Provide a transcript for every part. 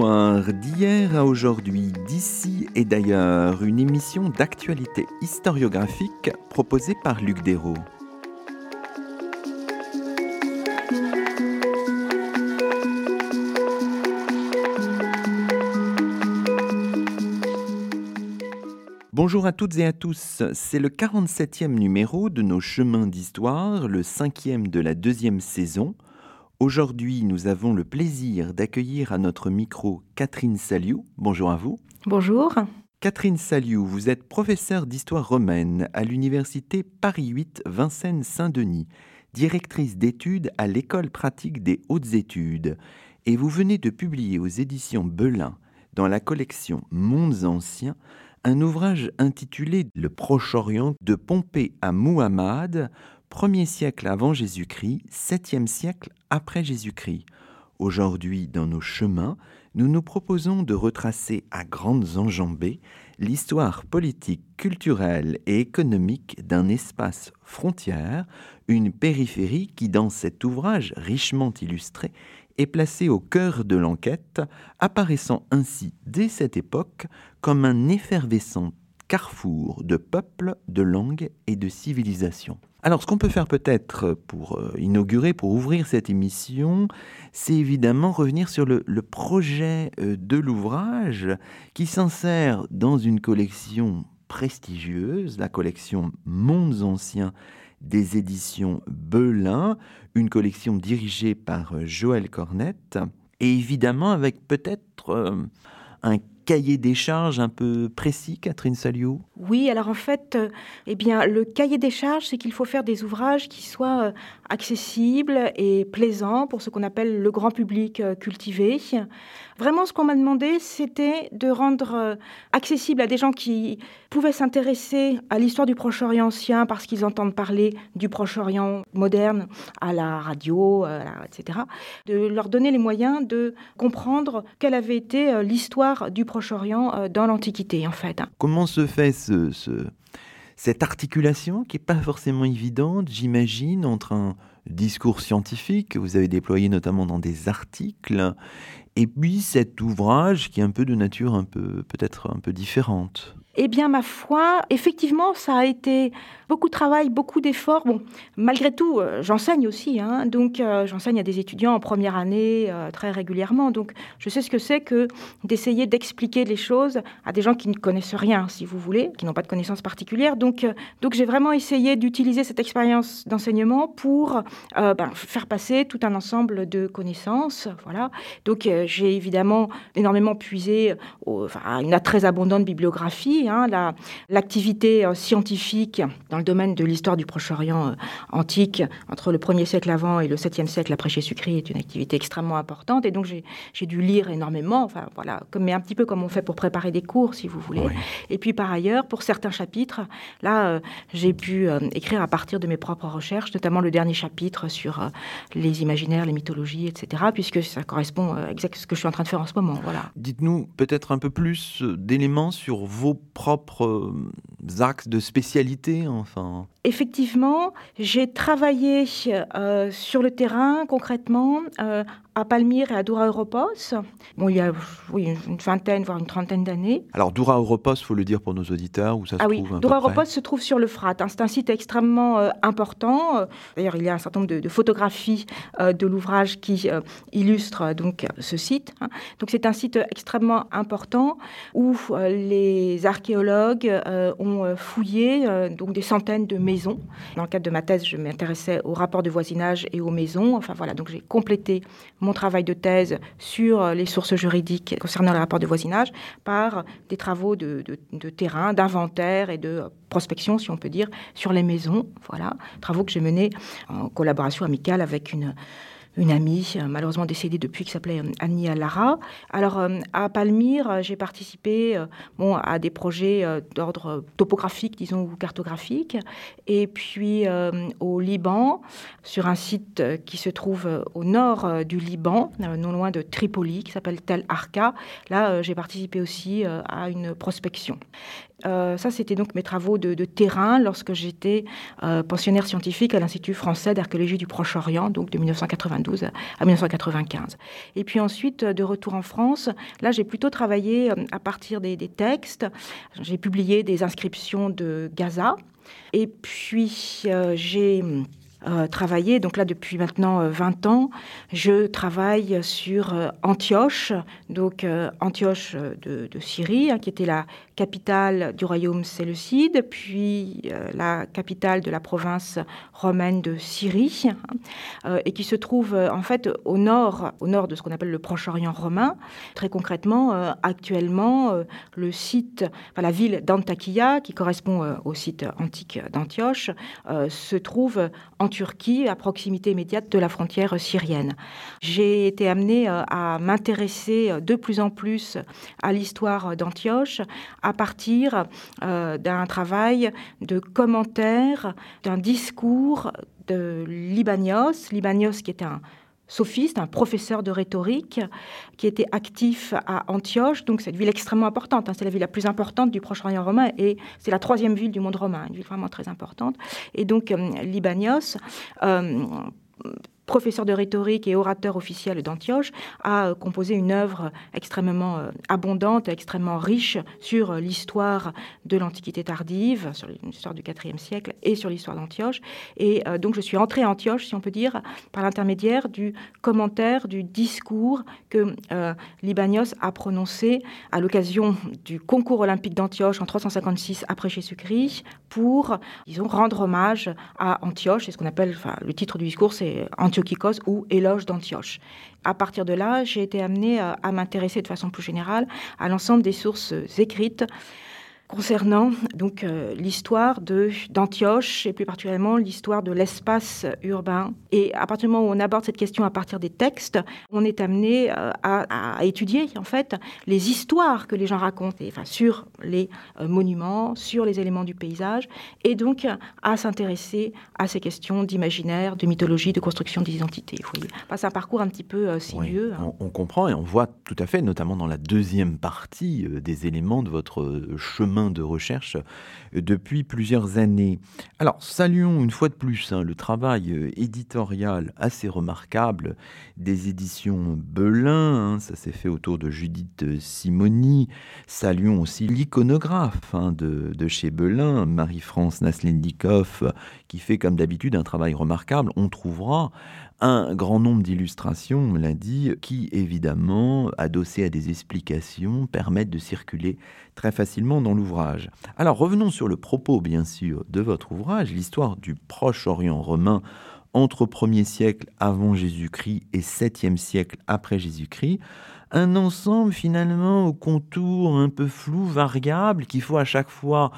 D'hier à aujourd'hui, d'ici et d'ailleurs, une émission d'actualité historiographique proposée par Luc Dérault. Bonjour à toutes et à tous, c'est le 47e numéro de nos chemins d'histoire, le cinquième de la deuxième saison. Aujourd'hui, nous avons le plaisir d'accueillir à notre micro Catherine Saliou. Bonjour à vous. Bonjour. Catherine Saliou, vous êtes professeure d'histoire romaine à l'université Paris 8 Vincennes-Saint-Denis, directrice d'études à l'école pratique des hautes études, et vous venez de publier aux éditions Belin, dans la collection Mondes anciens, un ouvrage intitulé Le Proche-Orient de Pompée à Muhammad, 1er siècle avant Jésus-Christ, 7e siècle après Jésus-Christ. Aujourd'hui, dans nos chemins, nous nous proposons de retracer à grandes enjambées l'histoire politique, culturelle et économique d'un espace frontière, une périphérie qui, dans cet ouvrage richement illustré, est placé au cœur de l'enquête, apparaissant ainsi dès cette époque comme un effervescent carrefour de peuples, de langues et de civilisations. Alors, ce qu'on peut faire peut-être pour euh, inaugurer, pour ouvrir cette émission, c'est évidemment revenir sur le, projet euh, de l'ouvrage qui s'insère dans une collection prestigieuse, la collection Mondes anciens des éditions Belin, une collection dirigée par euh, Joël Cornette, et évidemment avec peut-être un cahier des charges un peu précis, Catherine Saliou Oui, alors en fait, euh, eh bien, le cahier des charges, c'est qu'il faut faire des ouvrages qui soient euh, accessibles et plaisants pour ce qu'on appelle le grand public euh, cultivé. Vraiment, ce qu'on m'a demandé, c'était de rendre accessible à des gens qui pouvaient s'intéresser à l'histoire du Proche-Orient ancien parce qu'ils entendent parler du Proche-Orient moderne à la radio, etc., de leur donner les moyens de comprendre quelle avait été l'histoire du Proche-Orient orient euh, dans l'Antiquité, en fait. Comment se fait ce, cette articulation qui n'est pas forcément évidente, j'imagine, entre un discours scientifique que vous avez déployé notamment dans des articles, et puis cet ouvrage qui est un peu de nature un peu peut-être un peu différente eh bien, ma foi, effectivement, ça a été beaucoup de travail, beaucoup d'efforts. Bon, malgré tout, euh, j'enseigne aussi, hein, donc euh, j'enseigne à des étudiants en première année euh, très régulièrement. Donc, je sais ce que c'est que d'essayer d'expliquer les choses à des gens qui ne connaissent rien, si vous voulez, qui n'ont pas de connaissances particulières. Donc, donc j'ai vraiment essayé d'utiliser cette expérience d'enseignement pour ben, faire passer tout un ensemble de connaissances. Voilà. Donc, j'ai évidemment énormément puisé à une très abondante bibliographie Hein, l'activité euh, scientifique dans le domaine de l'histoire du Proche-Orient euh, antique entre le 1er siècle avant et le 7e siècle après Jésus-Christ est une activité extrêmement importante. Et donc, j'ai dû lire énormément, enfin, voilà, mais un petit peu comme on fait pour préparer des cours, si vous voulez. Et puis, par ailleurs, pour certains chapitres, là, euh, j'ai pu écrire à partir de mes propres recherches, notamment le dernier chapitre sur les imaginaires, les mythologies, etc., puisque ça correspond exactement à ce que je suis en train de faire en ce moment. Voilà. Dites-nous peut-être un peu plus d'éléments sur vos propres euh, axes de spécialité enfin Effectivement, j'ai travaillé euh, sur le terrain concrètement euh, à Palmyre et à Doura Europos. Bon, il y a oui, une vingtaine, voire une trentaine d'années. Alors Doura Europos, il faut le dire pour nos auditeurs, où ça ah se oui, trouve Doura Europos se trouve sur le Frat. Hein. C'est un site extrêmement euh, important. D'ailleurs, il y a un certain nombre de, photographies de l'ouvrage qui illustrent donc ce site. Hein. Donc c'est un site extrêmement important où les archéologues ont fouillé donc des centaines de maisons. Dans le cadre de ma thèse, je m'intéressais aux rapports de voisinage et aux maisons. Enfin voilà, donc j'ai complété mon travail de thèse sur les sources juridiques concernant les rapports de voisinage par des travaux de, terrain, d'inventaire et de prospection, si on peut dire, sur les maisons. Voilà, travaux que j'ai menés en collaboration amicale avec une une amie, euh, malheureusement décédée depuis, qui s'appelait euh, Annie Lara. Alors, euh, à Palmyre, j'ai participé à des projets d'ordre topographique, disons, ou cartographique. Et puis, au Liban, sur un site qui se trouve au nord du Liban, non loin de Tripoli, qui s'appelle Tel Arka. Là, j'ai participé aussi à une prospection. Euh, ça, c'était donc mes travaux de, terrain lorsque j'étais euh, pensionnaire scientifique à l'Institut français d'archéologie du Proche-Orient, donc de 1989 1992 à 1995. Et puis ensuite, de retour en France, là j'ai plutôt travaillé à partir des, des textes. J'ai publié des inscriptions de Gaza. Et puis j'ai euh, travaillé. Donc là, depuis maintenant 20 euh, ans, je travaille sur euh, Antioche, donc Antioche de, Syrie, hein, qui était la capitale du royaume séleucide, puis la capitale de la province romaine de Syrie, hein, et qui se trouve en fait au nord, au nord de ce qu'on appelle le Proche-Orient romain. Très concrètement, actuellement, le site, la ville d'Antakya, qui correspond au site antique d'Antioche, se trouve en Turquie, à proximité immédiate de la frontière syrienne. J'ai été amenée euh, à m'intéresser euh, de plus en plus à l'histoire d'Antioche à partir euh, d'un travail de commentaire, d'un discours de Libanios, Libanios qui était un sophiste, un professeur de rhétorique, qui était actif à Antioche, donc c'est une ville extrêmement importante, hein. c'est la ville la plus importante du Proche-Orient romain et c'est la troisième ville du monde romain, une ville vraiment très importante. Et donc euh, Libanios, euh, professeur de rhétorique et orateur officiel d'Antioche, a euh, composé une œuvre extrêmement euh, abondante, extrêmement riche sur euh, l'histoire de l'Antiquité tardive, sur l'histoire du IVe siècle et sur l'histoire d'Antioche. Et donc je suis entrée à Antioche, si on peut dire, par l'intermédiaire du commentaire, du discours que Libanios a prononcé à l'occasion du concours olympique d'Antioche en 356 après Jésus-Christ pour, disons, rendre hommage à Antioche. C'est ce qu'on appelle, enfin, le titre du discours, c'est Antioche ou Éloge d'Antioche. À partir de là, j'ai été amenée à m'intéresser de façon plus générale à l'ensemble des sources écrites concernant donc euh, l'histoire de d'Antioche et plus particulièrement l'histoire de l'espace urbain. Et à partir du moment où on aborde cette question à partir des textes, on est amené euh, à, étudier en fait les histoires que les gens racontent, enfin, sur les euh, monuments, sur les éléments du paysage, et donc à s'intéresser à ces questions d'imaginaire, de mythologie, de construction d'identité. C'est un parcours un petit peu sinueux. Hein. on, on, comprend et on voit tout à fait, notamment dans la deuxième partie, des éléments de votre chemin de recherche euh, depuis plusieurs années. Alors, saluons une fois de plus hein, le travail euh, éditorial assez remarquable des éditions Belin, hein, ça s'est fait autour de Judith Simoni. Saluons aussi l'iconographe hein, de, de, chez Belin, Marie-France Naslendikov, qui fait comme d'habitude un travail remarquable. On trouvera un grand nombre d'illustrations, on l'a dit, qui évidemment, adossées à des explications, permettent de circuler très facilement dans l'ouvrage. Alors revenons sur le propos, bien sûr, de votre ouvrage, l'histoire du Proche-Orient romain entre 1er siècle avant Jésus-Christ et 7e siècle après Jésus-Christ, un ensemble finalement au contour un peu flou, variable, qu'il faut à chaque fois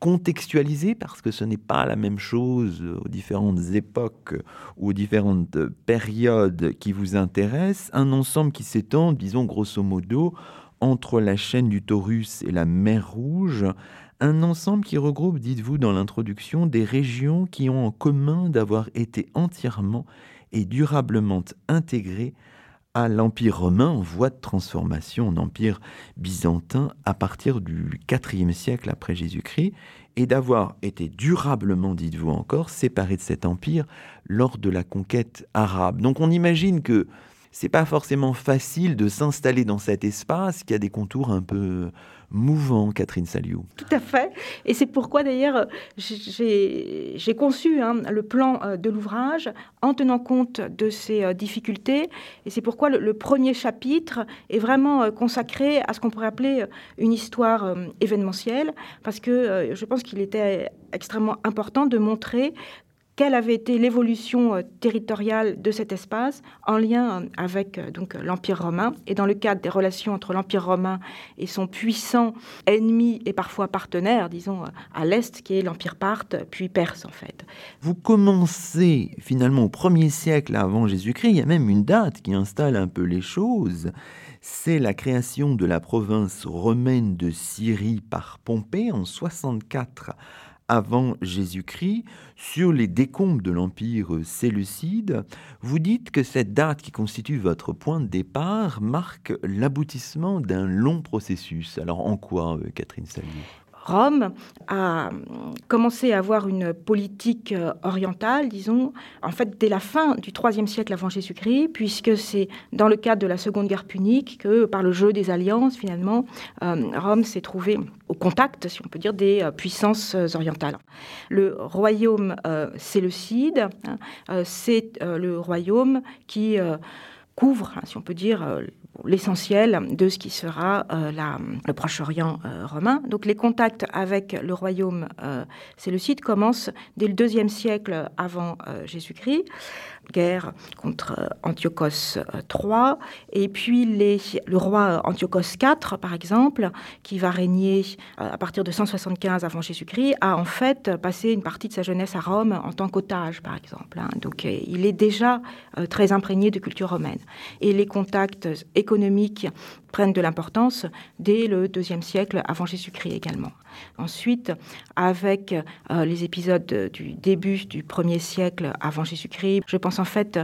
contextualiser parce que ce n'est pas la même chose aux différentes époques ou aux différentes périodes qui vous intéressent, un ensemble qui s'étend, disons grosso modo, entre la chaîne du Taurus et la mer Rouge, un ensemble qui regroupe, dites-vous dans l'introduction, des régions qui ont en commun d'avoir été entièrement et durablement intégrées à l'Empire romain en voie de transformation en Empire byzantin à partir du IVe siècle après Jésus-Christ et d'avoir été durablement, dites-vous encore, séparé de cet empire lors de la conquête arabe. Donc on imagine que c'est pas forcément facile de s'installer dans cet espace qui a des contours un peu mouvants, Catherine Saliou. Tout à fait. Et c'est pourquoi d'ailleurs j'ai conçu hein, le plan euh, de l'ouvrage en tenant compte de ces euh, difficultés. Et c'est pourquoi le, premier chapitre est vraiment euh, consacré à ce qu'on pourrait appeler une histoire événementielle, parce que je pense qu'il était extrêmement important de montrer quelle avait été l'évolution euh, territoriale de cet espace en lien euh, avec euh, donc l'Empire romain et dans le cadre des relations entre l'Empire romain et son puissant ennemi et parfois partenaire, disons à l'est, qui est l'Empire parthe puis perse en fait. Vous commencez finalement au 1er siècle avant Jésus-Christ, il y a même une date qui installe un peu les choses. C'est la création de la province romaine de Syrie par Pompée en 64 avant Jésus-Christ, sur les décombres de l'Empire séleucide, vous dites que cette date qui constitue votre point de départ marque l'aboutissement d'un long processus. Alors en quoi, euh, Catherine Salier Rome a commencé à avoir une politique orientale, disons, en fait dès la fin du IIIe siècle avant Jésus-Christ, puisque c'est dans le cadre de la Seconde Guerre punique que, par le jeu des alliances, finalement, Rome s'est trouvé au contact, si on peut dire, des puissances orientales. Le royaume séleucide, hein, c'est le royaume qui couvre, hein, si on peut dire, euh, l'essentiel de ce qui sera euh, le Proche-Orient euh, romain. Donc les contacts avec le royaume le site commencent dès le deuxième siècle avant Jésus-Christ guerre contre Antiochos III, et puis le roi Antiochos IV, par exemple, qui va régner à partir de 175 avant Jésus-Christ, a en fait passé une partie de sa jeunesse à Rome en tant qu'otage, par exemple. Hein. Donc il est déjà très imprégné de culture romaine et les contacts économiques prennent de l'importance dès le deuxième siècle avant Jésus-Christ également. Ensuite, avec euh, les épisodes du début du premier siècle avant Jésus-Christ, je pense en fait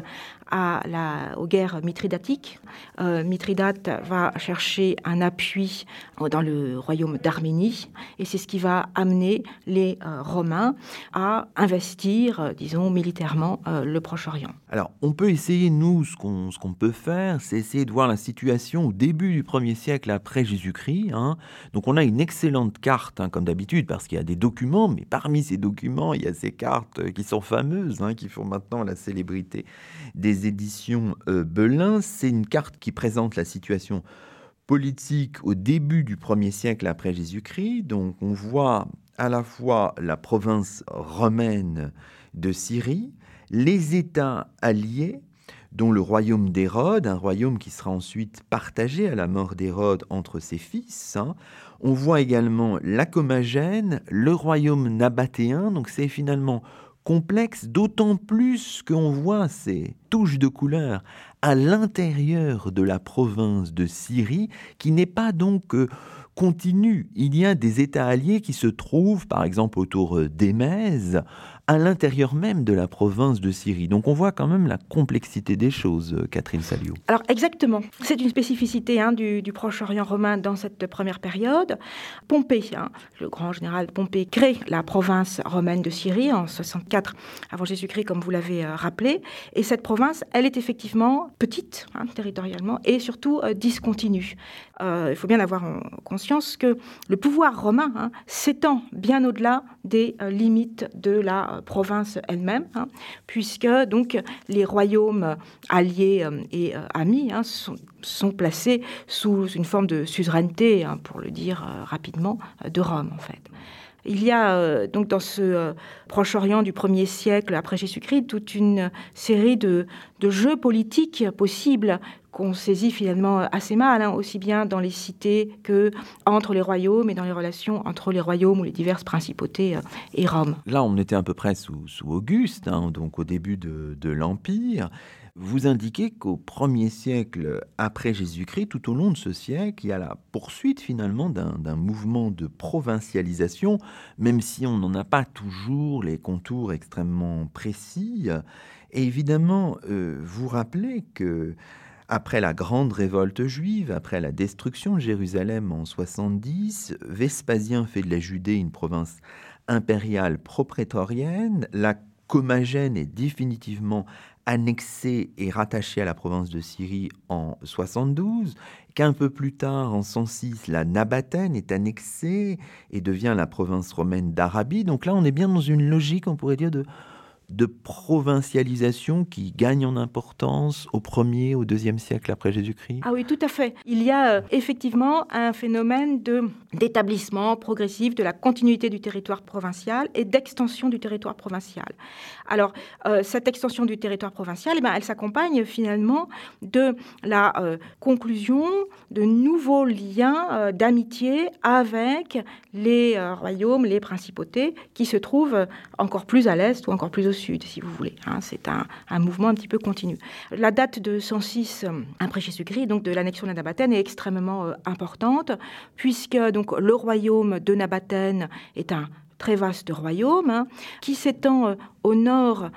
la, aux guerres mithridatiques. Euh, Mithridate va chercher un appui dans le royaume d'Arménie et c'est ce qui va amener les euh, Romains à investir, euh, disons, militairement le Proche-Orient. Alors, on peut essayer, nous, ce qu'on peut faire, c'est essayer de voir la situation au début du premier siècle après Jésus-Christ. Hein. Donc, on a une excellente carte, hein, comme d'habitude, parce qu'il y a des documents, mais parmi ces documents, il y a ces cartes qui sont fameuses, hein, qui font maintenant la célébrité des euh, Belin. C'est une carte qui présente la situation politique au début du premier siècle après Jésus-Christ. Donc on voit à la fois la province romaine de Syrie, les États alliés, dont le royaume d'Hérode, un royaume qui sera ensuite partagé à la mort d'Hérode entre ses fils. Hein. On voit également la Comagène, le royaume nabatéen, donc c'est finalement complexe, d'autant plus qu'on voit ces touches de couleur à l'intérieur de la province de Syrie, qui n'est pas donc euh, continue. Il y a des États alliés qui se trouvent, par exemple, autour euh, d'Émèse, à l'intérieur même de la province de Syrie. Donc on voit quand même la complexité des choses, euh, Catherine Salio. Alors exactement, c'est une spécificité hein, du, Proche-Orient romain dans cette première période. Pompée, hein, le grand général Pompée, crée la province romaine de Syrie en 64 avant Jésus-Christ, comme vous l'avez euh, rappelé. Et cette province, elle est effectivement petite hein, territorialement et surtout discontinue. il faut bien avoir conscience que le pouvoir romain s'étend bien au-delà des limites de la province elle-même, hein, puisque donc les royaumes alliés euh, et euh, amis hein, sont, placés sous une forme de suzeraineté, hein, pour le dire euh, rapidement, de Rome en fait. Il y a donc dans ce Proche-Orient du 1er siècle après Jésus-Christ toute une série de, de, jeux politiques possibles qu'on saisit finalement assez mal, hein, aussi bien dans les cités que entre les royaumes et dans les relations entre les royaumes ou les diverses principautés euh, et Rome. Là, on était à peu près sous, Auguste, hein, donc au début de, l'Empire. Vous indiquez qu'au premier siècle après Jésus-Christ, tout au long de ce siècle, il y a la poursuite finalement d'un mouvement de provincialisation, même si on n'en a pas toujours les contours extrêmement précis. Et évidemment, euh, vous rappelez que après la grande révolte juive, après la destruction de Jérusalem en 70, Vespasien fait de la Judée une province impériale proprétorienne. La Comagène est définitivement annexée et rattachée à la province de Syrie en 72, qu'un peu plus tard, en 106, la Nabatène est annexée et devient la province romaine d'Arabie. Donc là, on est bien dans une logique, on pourrait dire, de de provincialisation qui gagne en importance au premier, au deuxième siècle après Jésus-Christ? Ah oui, tout à fait. Il y a euh, effectivement un phénomène d'établissement progressif de la continuité du territoire provincial et d'extension du territoire provincial. Alors, euh, cette extension du territoire provincial, eh ben, elle s'accompagne finalement de la euh, conclusion de nouveaux liens d'amitié avec les royaumes, les principautés qui se trouvent encore plus à l'est ou encore plus au si vous voulez. Hein. c'est un, mouvement un petit peu continu. La date de 106 euh, après Jésus-Christ, donc de l'annexion de la Nabathène, est extrêmement euh, importante, puisque le royaume de Nabathène est un très vaste royaume hein, qui s'étend euh, au nord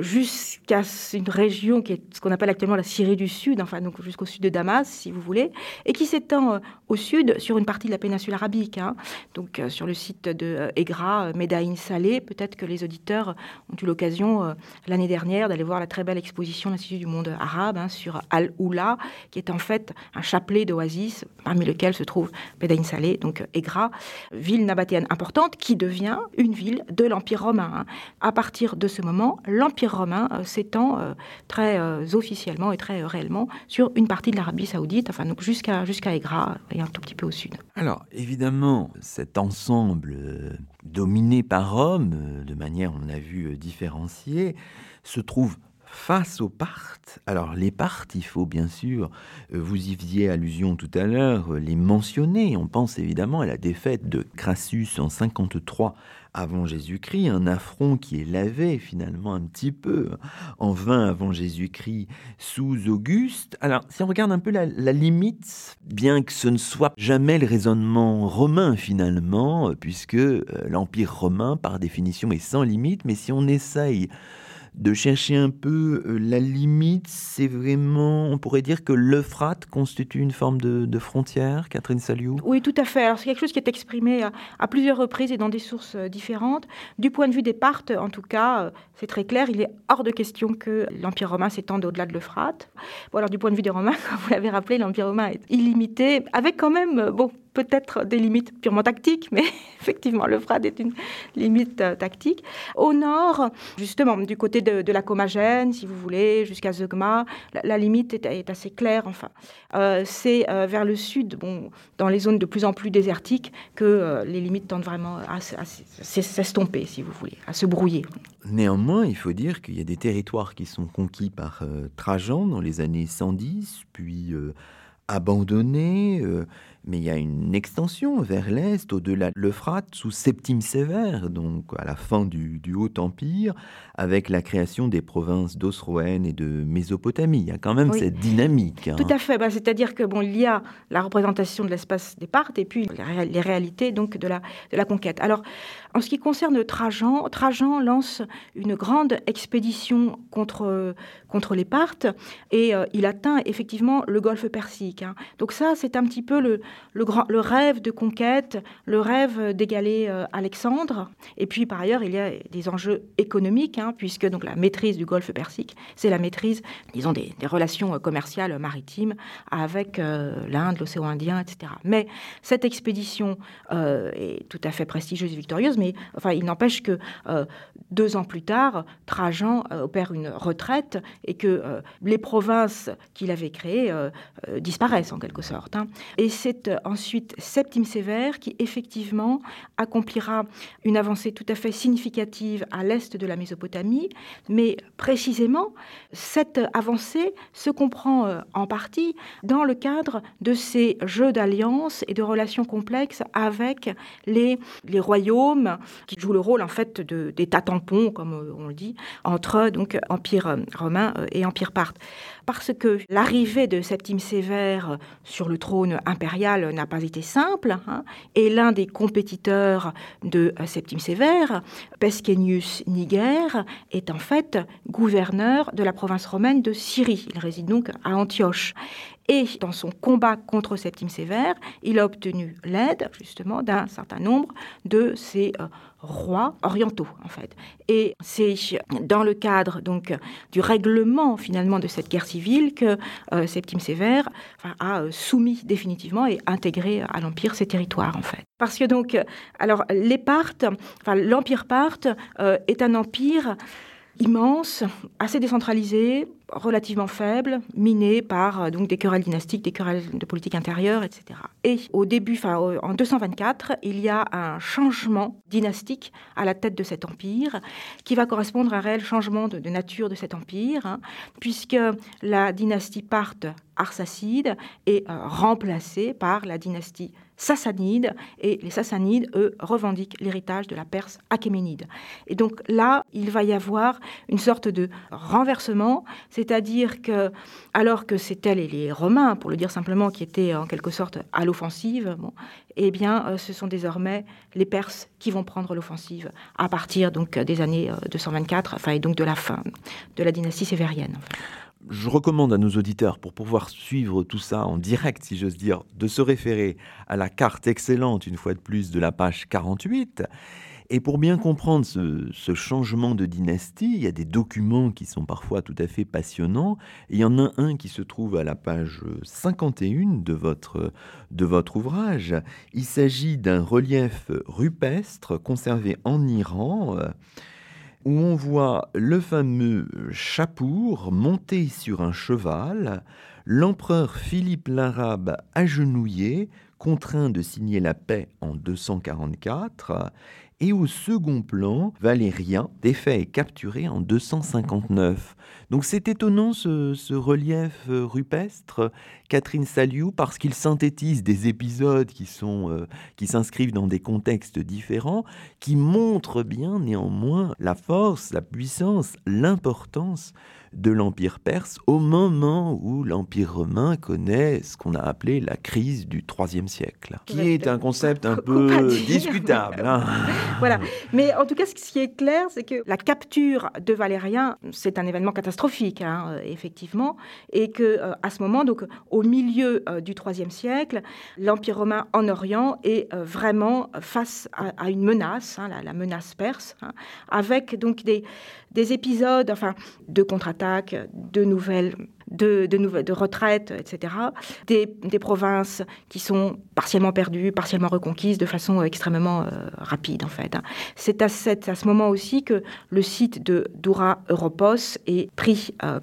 jusqu'à une région qui est ce qu'on appelle actuellement la Syrie du Sud, enfin donc jusqu'au sud de Damas, si vous voulez, et qui s'étend euh, au sud sur une partie de la péninsule arabique, hein. donc euh, sur le site de Egra, Medaïn Salé. Peut-être que les auditeurs ont eu l'occasion l'année dernière d'aller voir la très belle exposition de l'Institut du monde arabe hein, sur Al-Oula, qui est en fait un chapelet d'oasis parmi lesquels se trouve Medaïn Salé, donc Egra, ville nabatéenne importante qui devient une ville de l'Empire romain. Hein. À partir de ce moment, l'Empire l'Empire romain euh, s'étend euh, très euh, officiellement et très réellement sur une partie de l'Arabie saoudite, enfin donc jusqu'à jusqu'à et un tout petit peu au sud. Alors évidemment, cet ensemble dominé par Rome, de manière, on a vu, différenciée, se trouve face aux Parthes. Alors les Parthes, il faut bien sûr, vous y faisiez allusion tout à l'heure, les mentionner. On pense évidemment à la défaite de Crassus en 53 avant Jésus-Christ, un affront qui est lavé finalement un petit peu en vain avant Jésus-Christ sous Auguste. Alors, si on regarde un peu la, limite, bien que ce ne soit jamais le raisonnement romain finalement, puisque euh, l'Empire romain par définition est sans limite, mais si on essaye de chercher un peu euh, la limite. C'est vraiment, on pourrait dire que l'Euphrate constitue une forme de, frontière, Catherine Saliou Oui, tout à fait. c'est quelque chose qui est exprimé à, plusieurs reprises et dans des sources euh, différentes. Du point de vue des Parthes, en tout cas, euh, c'est très clair, il est hors de question que l'Empire romain s'étende au-delà de l'Euphrate. Bon, alors du point de vue des Romains, comme vous l'avez rappelé, l'Empire romain est illimité, avec quand même, bon, peut-être des limites purement tactiques, mais effectivement, l'Euphrate est une limite euh, tactique. Au nord, justement, du côté de, la Comagène, si vous voulez, jusqu'à Zeugma, la, limite est, assez claire. Enfin, euh, c'est euh, vers le sud, bon, dans les zones de plus en plus désertiques, que les limites tendent vraiment à, s'estomper, si vous voulez, à se brouiller. Néanmoins, il faut dire qu'il y a des territoires qui sont conquis par Trajan dans les années 110, puis abandonnés mais il y a une extension vers l'est, au-delà de l'Euphrate, sous Septime Sévère, donc à la fin du, Haut Empire, avec la création des provinces d'Osroène et de Mésopotamie. Il y a quand même cette dynamique. Hein. Tout à fait. Bah, c'est-à-dire que bon, il y a la représentation de l'espace des Parthes et puis les réalités donc de la, de la conquête. Alors, en ce qui concerne Trajan, Trajan lance une grande expédition contre, contre les Parthes et euh, il atteint effectivement le golfe Persique. Hein. Donc ça, c'est un petit peu le, grand, rêve de conquête, le rêve d'égaler euh, Alexandre. Et puis par ailleurs, il y a des enjeux économiques, hein, puisque donc la maîtrise du golfe Persique, c'est la maîtrise, disons, des, relations euh, commerciales maritimes avec l'Inde, l'océan Indien, etc. Mais cette expédition est tout à fait prestigieuse et victorieuse mais enfin, il n'empêche que euh, deux ans plus tard, Trajan euh, opère une retraite et que euh, les provinces qu'il avait créées disparaissent en quelque sorte. Hein. Et c'est ensuite Septime Sévère qui effectivement accomplira une avancée tout à fait significative à l'est de la Mésopotamie, mais précisément cette avancée se comprend en partie dans le cadre de ces jeux d'alliance et de relations complexes avec les, les royaumes qui joue le rôle en fait d'état tampon, comme euh, on le dit, entre donc empire euh, romain euh, et empire parthe. Parce que l'arrivée de Septime Sévère sur le trône impérial n'a pas été simple, hein, et l'un des compétiteurs de Septime Sévère, Pesquenius Niger, est en fait gouverneur de la province romaine de Syrie. Il réside donc à Antioche. Et dans son combat contre Septime Sévère, il a obtenu l'aide justement d'un certain nombre de ses euh, rois orientaux en fait. Et c'est dans le cadre donc du règlement finalement de cette guerre civile que euh, Septime Sévère a euh, soumis définitivement et intégré à l'empire ces territoires en fait. Parce que donc alors les Parthes, enfin l'empire parthe est un empire immense, assez décentralisé, relativement faible, miné par euh, donc des querelles dynastiques, des querelles de politique intérieure, etc. Et au début, enfin en 224, il y a un changement dynastique à la tête de cet empire, qui va correspondre à un réel changement de, nature de cet empire, hein, puisque la dynastie parthe arsacide est euh, remplacée par la dynastie sassanides, et les sassanides, eux, revendiquent l'héritage de la Perse achéménide. Et donc là, il va y avoir une sorte de renversement, c'est-à-dire que, alors que c'était les, Romains, pour le dire simplement, qui étaient en quelque sorte à l'offensive, eh bien, euh, ce sont désormais les Perses qui vont prendre l'offensive à partir donc des années 224, enfin, et donc de la fin de la dynastie sévérienne je recommande à nos auditeurs, pour pouvoir suivre tout ça en direct, si j'ose dire, de se référer à la carte excellente, une fois de plus, de la page 48. Et pour bien comprendre ce, changement de dynastie, il y a des documents qui sont parfois tout à fait passionnants. il y en a un qui se trouve à la page 51 de votre, de votre ouvrage. Il s'agit d'un relief rupestre conservé en Iran où on voit le fameux Chapour monté sur un cheval, l'empereur Philippe l'Arabe agenouillé, contraint de signer la paix en 244, et au second plan, Valérien, défait et capturé en 259. Donc c'est étonnant ce, relief euh, rupestre, Catherine Saliou, parce qu'il synthétise des épisodes qui sont euh, qui s'inscrivent dans des contextes différents, qui montrent bien néanmoins la force, la puissance, l'importance de l'Empire perse au moment où l'Empire romain connaît ce qu'on a appelé la crise du IIIe siècle, qui est un concept un peu discutable. Hein. voilà. Mais en tout cas, ce qui est clair, c'est que la capture de Valérien, c'est un événement catastrophique, hein, euh, effectivement, et que euh, à ce moment, donc au milieu euh, du IIIe siècle, l'Empire romain en Orient est vraiment face à, une menace, hein, la, menace perse, avec donc des, des épisodes, enfin, de contre-attaques, de nouvelles de, de, retraite, etc. Des, provinces qui sont partiellement perdues, partiellement reconquises de façon extrêmement euh, rapide, en fait. Hein. C'est à, à, ce moment aussi que le site de Doura Europos est pris euh,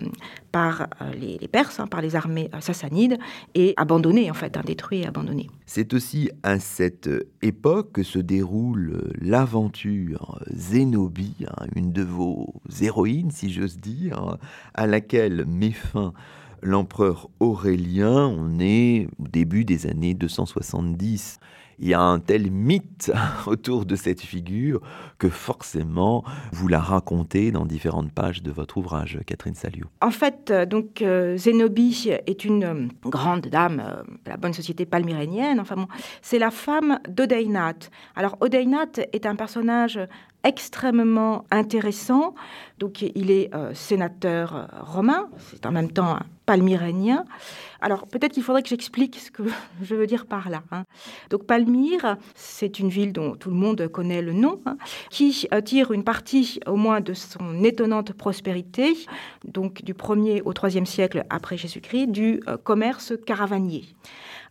par euh, les, Perses, hein, par les armées sassanides, et abandonné, en fait, hein, détruit et abandonné. C'est aussi à cette époque que se déroule l'aventure Zénobie, une de vos héroïnes, si j'ose dire, à laquelle met fin l'empereur Aurélien, on est au début des années 270. Il y a un tel mythe autour de cette figure que forcément vous la racontez dans différentes pages de votre ouvrage, Catherine Saliou. En fait, euh, donc euh, Zénobie est une euh, grande dame de la bonne société palmyrénienne. Enfin bon, c'est la femme d'Odeinat. Alors Odeinat est un personnage extrêmement intéressant. Donc il est euh, sénateur euh, romain, c'est en même temps un palmyrénien. Alors peut-être qu'il faudrait que j'explique ce que je veux dire par là. Hein. Donc Palmyre, c'est une ville dont tout le monde connaît le nom, hein, qui euh, tire une partie au moins de son étonnante prospérité, donc du 1er au 3e siècle après Jésus-Christ, du commerce caravanier.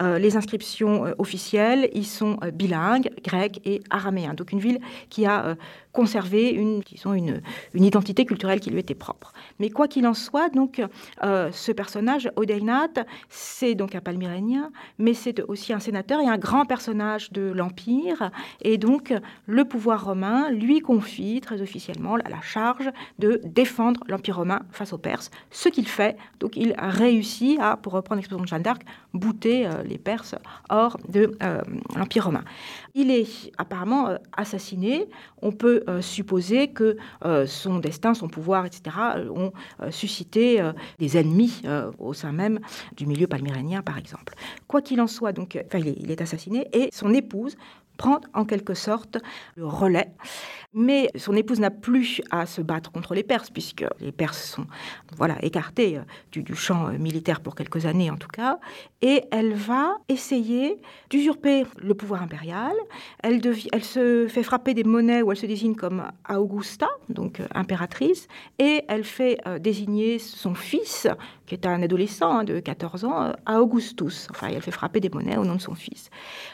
Les inscriptions officielles, ils sont bilingues, grec et araméen. Donc une ville qui a conservé une, une, une, identité culturelle qui lui était propre. Mais quoi qu'il en soit, donc, ce personnage, Odeinat, c'est donc un palmyrénien, mais c'est aussi un sénateur et un grand personnage de l'Empire. Et donc, le pouvoir romain lui confie très officiellement la, charge de défendre l'Empire romain face aux Perses, ce qu'il fait. Donc, il réussit à, pour reprendre l'expression de Jeanne d'Arc, bouter les Perses hors de euh, l'Empire romain. Il est apparemment euh, assassiné. On peut euh, supposer que son destin, son pouvoir, etc., ont suscité des ennemis au sein même du milieu palmyrénien, par exemple. Quoi qu'il en soit, donc, il est assassiné et son épouse prend en quelque sorte le relais. Mais son épouse n'a plus à se battre contre les Perses, puisque les Perses sont voilà, écartés euh, du, champ euh, militaire pour quelques années en tout cas. Et elle va essayer d'usurper le pouvoir impérial. Elle, elle, se fait frapper des monnaies où elle se désigne comme Augusta, donc euh, impératrice, et elle fait désigner son fils, qui est un adolescent hein, de 14 ans, à Augustus. Enfin, elle fait frapper des monnaies au nom de son fils.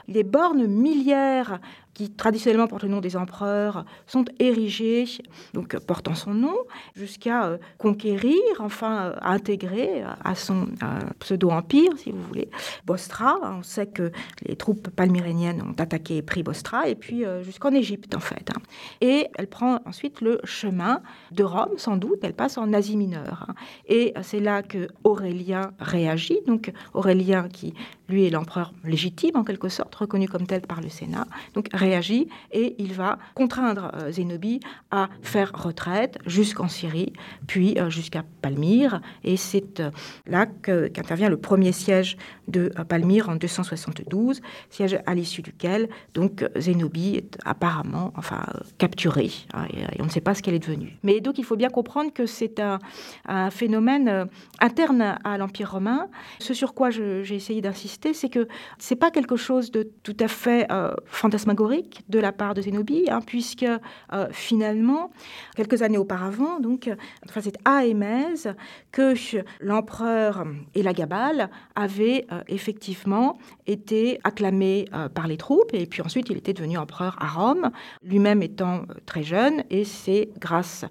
Les bornes millières qui traditionnellement portent le nom des empereurs, sont érigés, donc portant son nom, jusqu'à conquérir, enfin intégrer à son pseudo-empire, si vous voulez, Bostra. On sait que les troupes palmyréniennes ont attaqué et pris Bostra, et puis jusqu'en Égypte en fait. Hein. Et elle prend ensuite le chemin de Rome, sans doute, elle passe en Asie mineure. Hein. Et c'est là que Aurélien réagit, donc Aurélien qui lui est l'empereur légitime en quelque sorte, reconnu comme tel par le Sénat, donc réagit et il va contraindre euh, Zénobie à faire retraite jusqu'en Syrie, puis euh, jusqu'à Palmyre. Et c'est euh, là qu'intervient le premier siège de Palmyre en 272, siège à l'issue duquel donc Zénobie est apparemment enfin capturée hein, et, on ne sait pas ce qu'elle est devenue. Mais donc il faut bien comprendre que c'est un, phénomène interne à l'Empire romain. Ce sur quoi j'ai essayé d'insister c'est que c'est pas quelque chose de tout à fait euh, fantasmagorique de la part de Zénobie, hein, puisque euh, finalement, quelques années auparavant, donc, enfin, c'est à Émèse que l'empereur et la Gabale avaient euh, effectivement été acclamés par les troupes, et puis ensuite il était devenu empereur à Rome, lui-même étant très jeune, et c'est grâce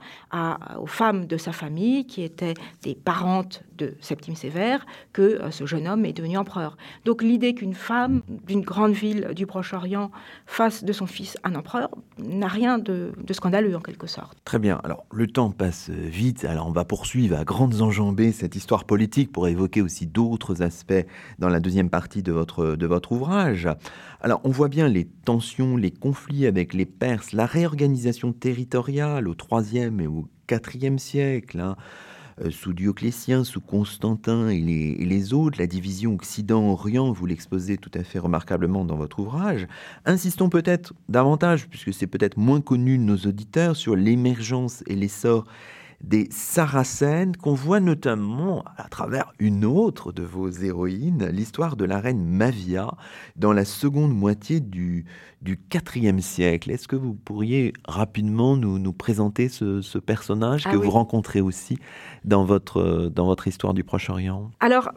aux femmes de sa famille, qui étaient des parentes de Septime Sévère, que ce jeune homme est devenu empereur. Donc l'idée qu'une femme d'une grande ville du Proche-Orient fasse de son fils un empereur n'a rien de, scandaleux en quelque sorte. Très bien. Alors le temps passe vite. Alors on va poursuivre à grandes enjambées cette histoire politique pour évoquer aussi d'autres aspects dans la deuxième partie de votre, de votre ouvrage. Alors on voit bien les tensions, les conflits avec les Perses, la réorganisation territoriale au IIIe et au IVe siècle. Hein. Euh, sous Dioclétien, sous Constantin et les, autres, la division Occident-Orient, vous l'exposez tout à fait remarquablement dans votre ouvrage. Insistons peut-être davantage, puisque c'est peut-être moins connu de nos auditeurs, sur l'émergence et l'essor des Saracènes qu'on voit notamment à travers une autre de vos héroïnes, l'histoire de la reine Mavia dans la seconde moitié du, du IVe siècle. Est-ce que vous pourriez rapidement nous, nous présenter ce, personnage ah que vous rencontrez aussi dans votre, dans votre histoire du Proche-Orient? Alors,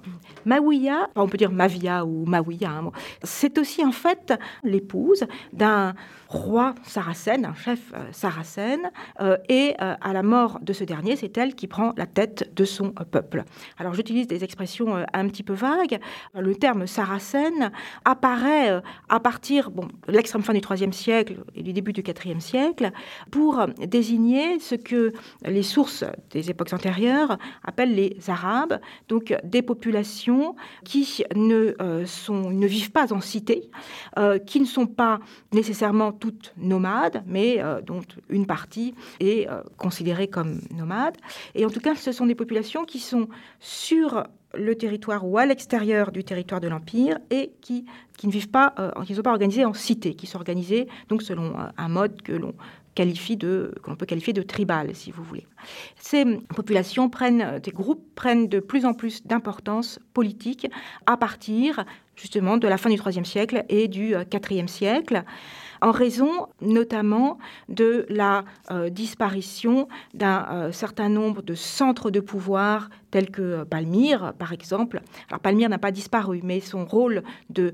Mawiya, on peut dire Mavia ou Mawiya, hein, c'est aussi en fait l'épouse d'un roi saracène, un chef euh, saracène, euh, et euh, à la mort de ce dernier, c'est elle qui prend la tête de son peuple. Alors j'utilise des expressions un petit peu vagues. Le terme saracène apparaît à partir bon, de fin du IIIe siècle et du début du IVe siècle pour désigner ce que les sources des époques antérieures appellent les Arabes, donc des populations qui ne, sont, ne vivent pas en cité, qui ne sont pas nécessairement toutes nomades, mais euh, dont une partie est euh, considérée comme nomade. Et en tout cas, ce sont des populations qui sont sur le territoire ou à l'extérieur du territoire de l'Empire et qui, qui ne vivent pas, euh, qui ne sont pas organisées en cité, qui sont organisées donc selon un mode que l'on qualifie de, qu'on peut qualifier de tribal, si vous voulez. Ces populations prennent, des groupes prennent de plus en plus d'importance politique à partir justement de la fin du IIIe siècle et du IVe siècle en raison notamment de la euh, disparition d'un euh, certain nombre de centres de pouvoir tels que euh, Palmyre, par exemple. Alors Palmyre n'a pas disparu, mais son rôle de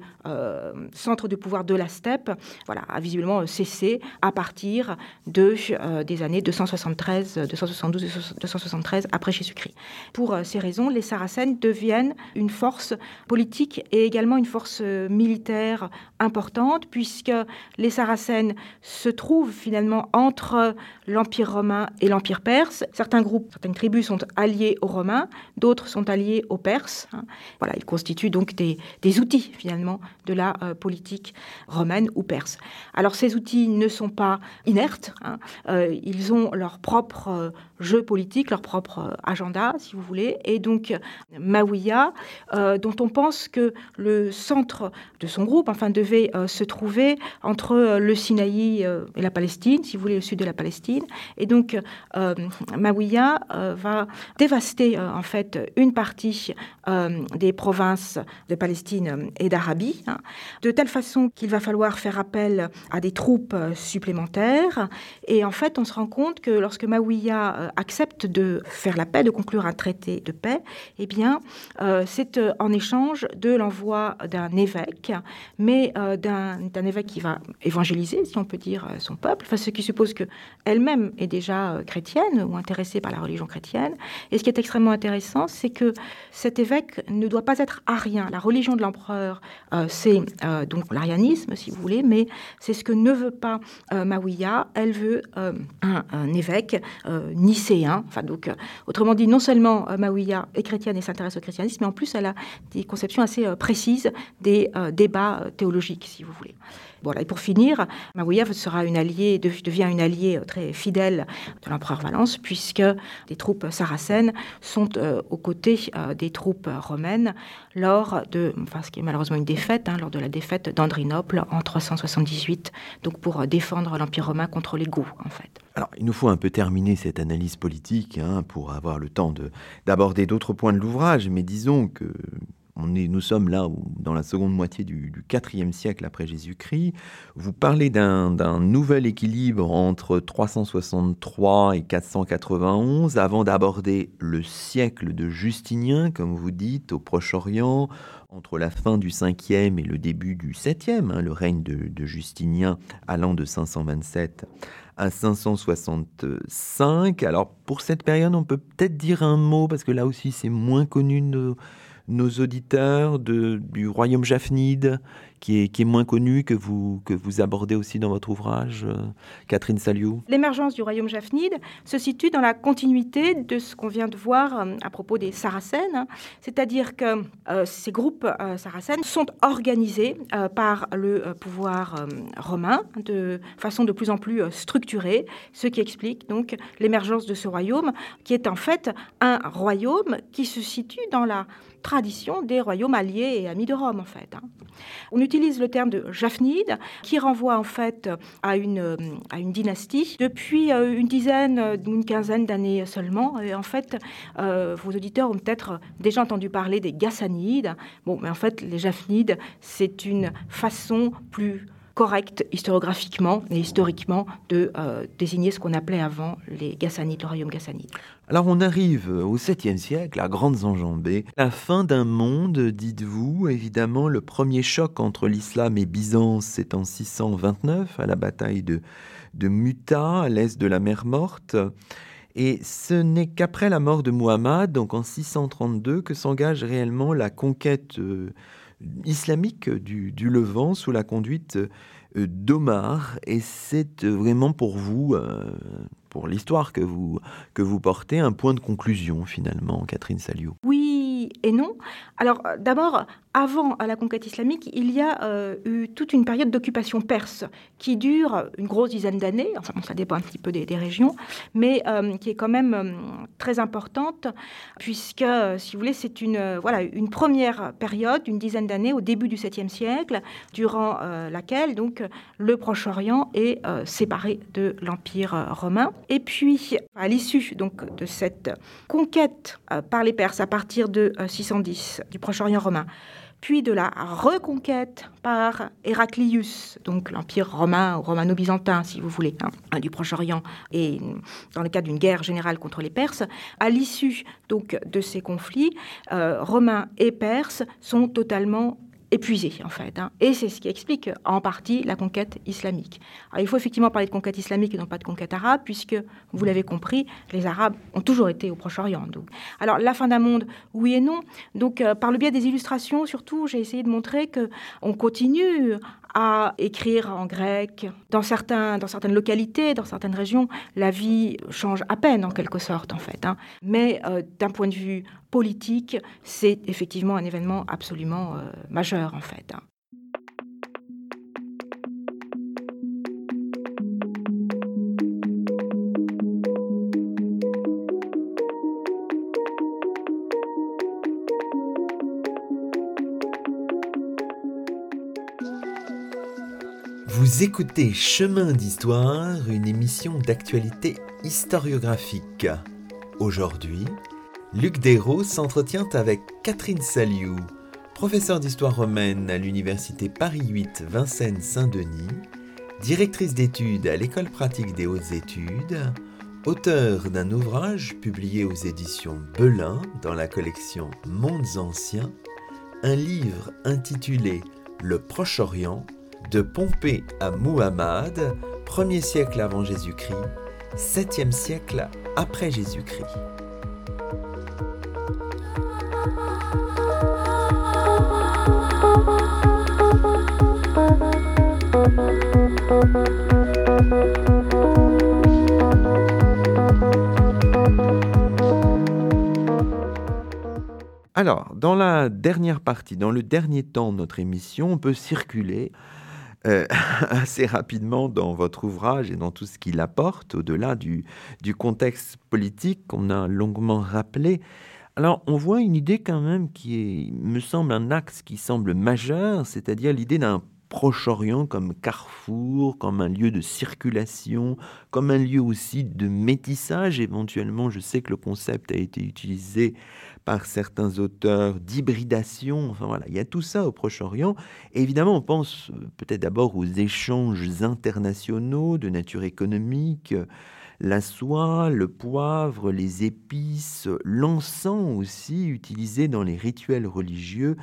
centre de pouvoir de la steppe voilà, a visiblement cessé à partir de, des années 273, 272, 273 après Jésus-Christ. Pour ces raisons, les Saracènes deviennent une force politique et également une force militaire importante, puisque les Saracènes se trouvent finalement entre l'Empire romain et l'Empire perse. Certains groupes, certaines tribus sont alliées aux Romains, d'autres sont alliées aux Perses. Hein. Voilà, ils constituent donc des, outils finalement de la euh, politique romaine ou perse. Alors ces outils ne sont pas inertes, hein. euh, ils ont leur propre euh, jeu politique, leur propre agenda, si vous voulez. Et donc Mawiya, dont on pense que le centre de son groupe, enfin, devait se trouver entre euh, le Sinaï euh, et la Palestine, si vous voulez, le sud de la Palestine. Et donc, euh, Mawiya va dévaster en fait une partie des provinces de Palestine et d'Arabie, hein, de telle façon qu'il va falloir faire appel à des troupes supplémentaires. Et en fait, on se rend compte que lorsque Mawiya accepte de faire la paix, de conclure un traité de paix, eh bien, c'est en échange de l'envoi d'un évêque, mais d'un évêque qui va évangéliser, si on peut dire, son peuple, enfin, ce qui suppose qu'elle-même est déjà chrétienne ou intéressée par la religion chrétienne. Et ce qui est extrêmement intéressant, c'est que cet évêque ne doit pas être arien. La religion de l'empereur, c'est donc l'arianisme, si vous voulez, mais c'est ce que ne veut pas euh. Elle veut euh, un, évêque euh, nicéen. Enfin, donc, autrement dit, non seulement Maouia est chrétienne et s'intéresse au christianisme, mais en plus, elle a des conceptions assez précises des débats théologiques, si vous voulez. Voilà, et pour finir, Maouya sera une alliée, devient une alliée très fidèle de l'empereur Valence, puisque des troupes saracènes sont aux côtés des troupes romaines lors de, enfin, ce qui est malheureusement une défaite, hein, lors de la défaite d'Andrinople en 378, donc pour défendre l'Empire romain contre les Goths, en fait. Alors, il nous faut un peu terminer cette analyse politique hein, pour avoir le temps d'aborder d'autres points de l'ouvrage, mais disons que nous sommes là dans la seconde moitié du, IVe siècle après Jésus-Christ. Vous parlez d'un nouvel équilibre entre 363 et 491 avant d'aborder le siècle de Justinien, comme vous dites, au Proche-Orient, entre la fin du 5e et le début du 7e, hein, le règne de, de, Justinien allant de 527 à 565. Alors pour cette période, on peut peut-être dire un mot, parce que là aussi c'est moins connu de nos auditeurs du royaume Jafnide, qui est, moins connu, que vous, que vous abordez aussi dans votre ouvrage, euh, Catherine Saliou L'émergence du royaume Jafnide se situe dans la continuité de ce qu'on vient de voir euh, à propos des Saracènes, c'est-à-dire que euh, ces groupes saracènes sont organisés par le pouvoir romain de façon de plus en plus structurée, ce qui explique donc l'émergence de ce royaume, qui est en fait un royaume qui se situe dans la tradition des royaumes alliés et amis de Rome, en fait. Hein. On utilise le terme de Jafnide, qui renvoie en fait à une, à une dynastie depuis euh, une dizaine, une quinzaine d'années seulement. Et en fait, euh, vos auditeurs ont peut-être déjà entendu parler des Gassanides. Bon, mais en fait, les Jafnides, c'est une façon plus correct historiographiquement et historiquement de euh, désigner ce qu'on appelait avant les Gassanides, le royaume Gassanide. Alors on arrive au 7e siècle, à grandes enjambées, la fin d'un monde, dites-vous, évidemment le premier choc entre l'islam et Byzance c'est en 629 à la bataille de, de Muta à l'est de la mer Morte. Et ce n'est qu'après la mort de Muhammad, donc en 632, que s'engage réellement la conquête euh, islamique du, Levant sous la conduite euh, d'Omar. Et c'est vraiment pour vous, euh, pour l'histoire que vous, que vous portez, un point de conclusion finalement, Catherine Saliou. Oui et non. Alors d'abord, avant la conquête islamique, il y a euh, eu toute une période d'occupation perse qui dure une grosse dizaine d'années, enfin ça dépend un petit peu des, régions, mais euh, qui est quand même euh, très importante, puisque, si vous voulez, c'est une, voilà, une première période, une dizaine d'années, au début du 7e siècle, durant laquelle donc, le Proche-Orient est séparé de l'Empire romain. Et puis, à l'issue donc, de cette conquête par les Perses à partir de 610 du Proche-Orient romain, puis de la reconquête par Héraclius, donc l'Empire romain ou romano-byzantin, si vous voulez, hein, du Proche-Orient, et dans le cadre d'une guerre générale contre les Perses. À l'issue donc de ces conflits, euh, Romains et Perses sont totalement épuisé, en fait. Hein. Et c'est ce qui explique en partie la conquête islamique. il faut effectivement parler de conquête islamique et non pas de conquête arabe, puisque, vous l'avez compris, les Arabes ont toujours été au Proche-Orient. Alors, la fin d'un monde, oui et non. Donc, euh, par le biais des illustrations, surtout, j'ai essayé de montrer que on continue à écrire en grec. Dans, certaines localités, dans certaines régions, la vie change à peine en quelque sorte en fait. Hein. Mais euh, d'un point de vue politique, c'est effectivement un événement absolument euh, majeur en fait. Hein. Écoutez Chemin d'Histoire, une émission d'actualité historiographique. Aujourd'hui, Luc Dérault s'entretient avec Catherine Saliou, professeure d'histoire romaine à l'université Paris 8 Vincennes-Saint-Denis, directrice d'études à l'école pratique des hautes études, Auteur d'un ouvrage publié aux éditions Belin dans la collection Mondes Anciens, un livre intitulé Le Proche-Orient, de Pompée à Muhammad, 1er siècle avant Jésus-Christ, 7e siècle après Jésus-Christ. Alors, dans la dernière partie, dans le dernier temps de notre émission, on peut circuler euh, assez rapidement dans votre ouvrage et dans tout ce qu'il apporte, au-delà du, du contexte politique qu'on a longuement rappelé. Alors, on voit une idée quand même qui est, me semble un axe qui semble majeur, c'est-à-dire l'idée d'un Proche-Orient comme carrefour, comme un lieu de circulation, comme un lieu aussi de métissage. Éventuellement, je sais que le concept a été utilisé par certains auteurs d'hybridation. Enfin voilà, il y a tout ça au Proche-Orient. évidemment, on pense euh, peut-être d'abord aux échanges internationaux de nature économique, la soie, le poivre, les épices, l'encens aussi utilisé dans les rituels religieux,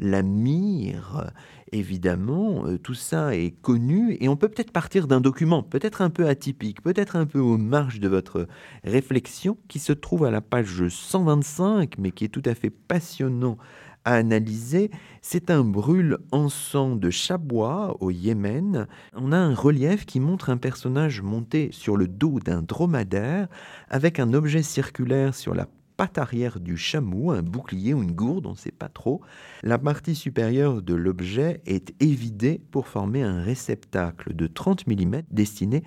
la myrrhe, évidemment, euh, tout ça est connu et on peut peut-être partir d'un document, peut-être un peu atypique, peut-être un peu aux marges de votre réflexion, qui se trouve à la page 125, mais qui est tout à fait passionnant à analyser. C'est un brûle encens de Chabois au Yémen. On a un relief qui montre un personnage monté sur le dos d'un dromadaire avec un objet circulaire sur la patte arrière du chameau, un bouclier ou une gourde, on ne sait pas trop. La partie supérieure de l'objet est évidée pour former un réceptacle de 30 mm destiné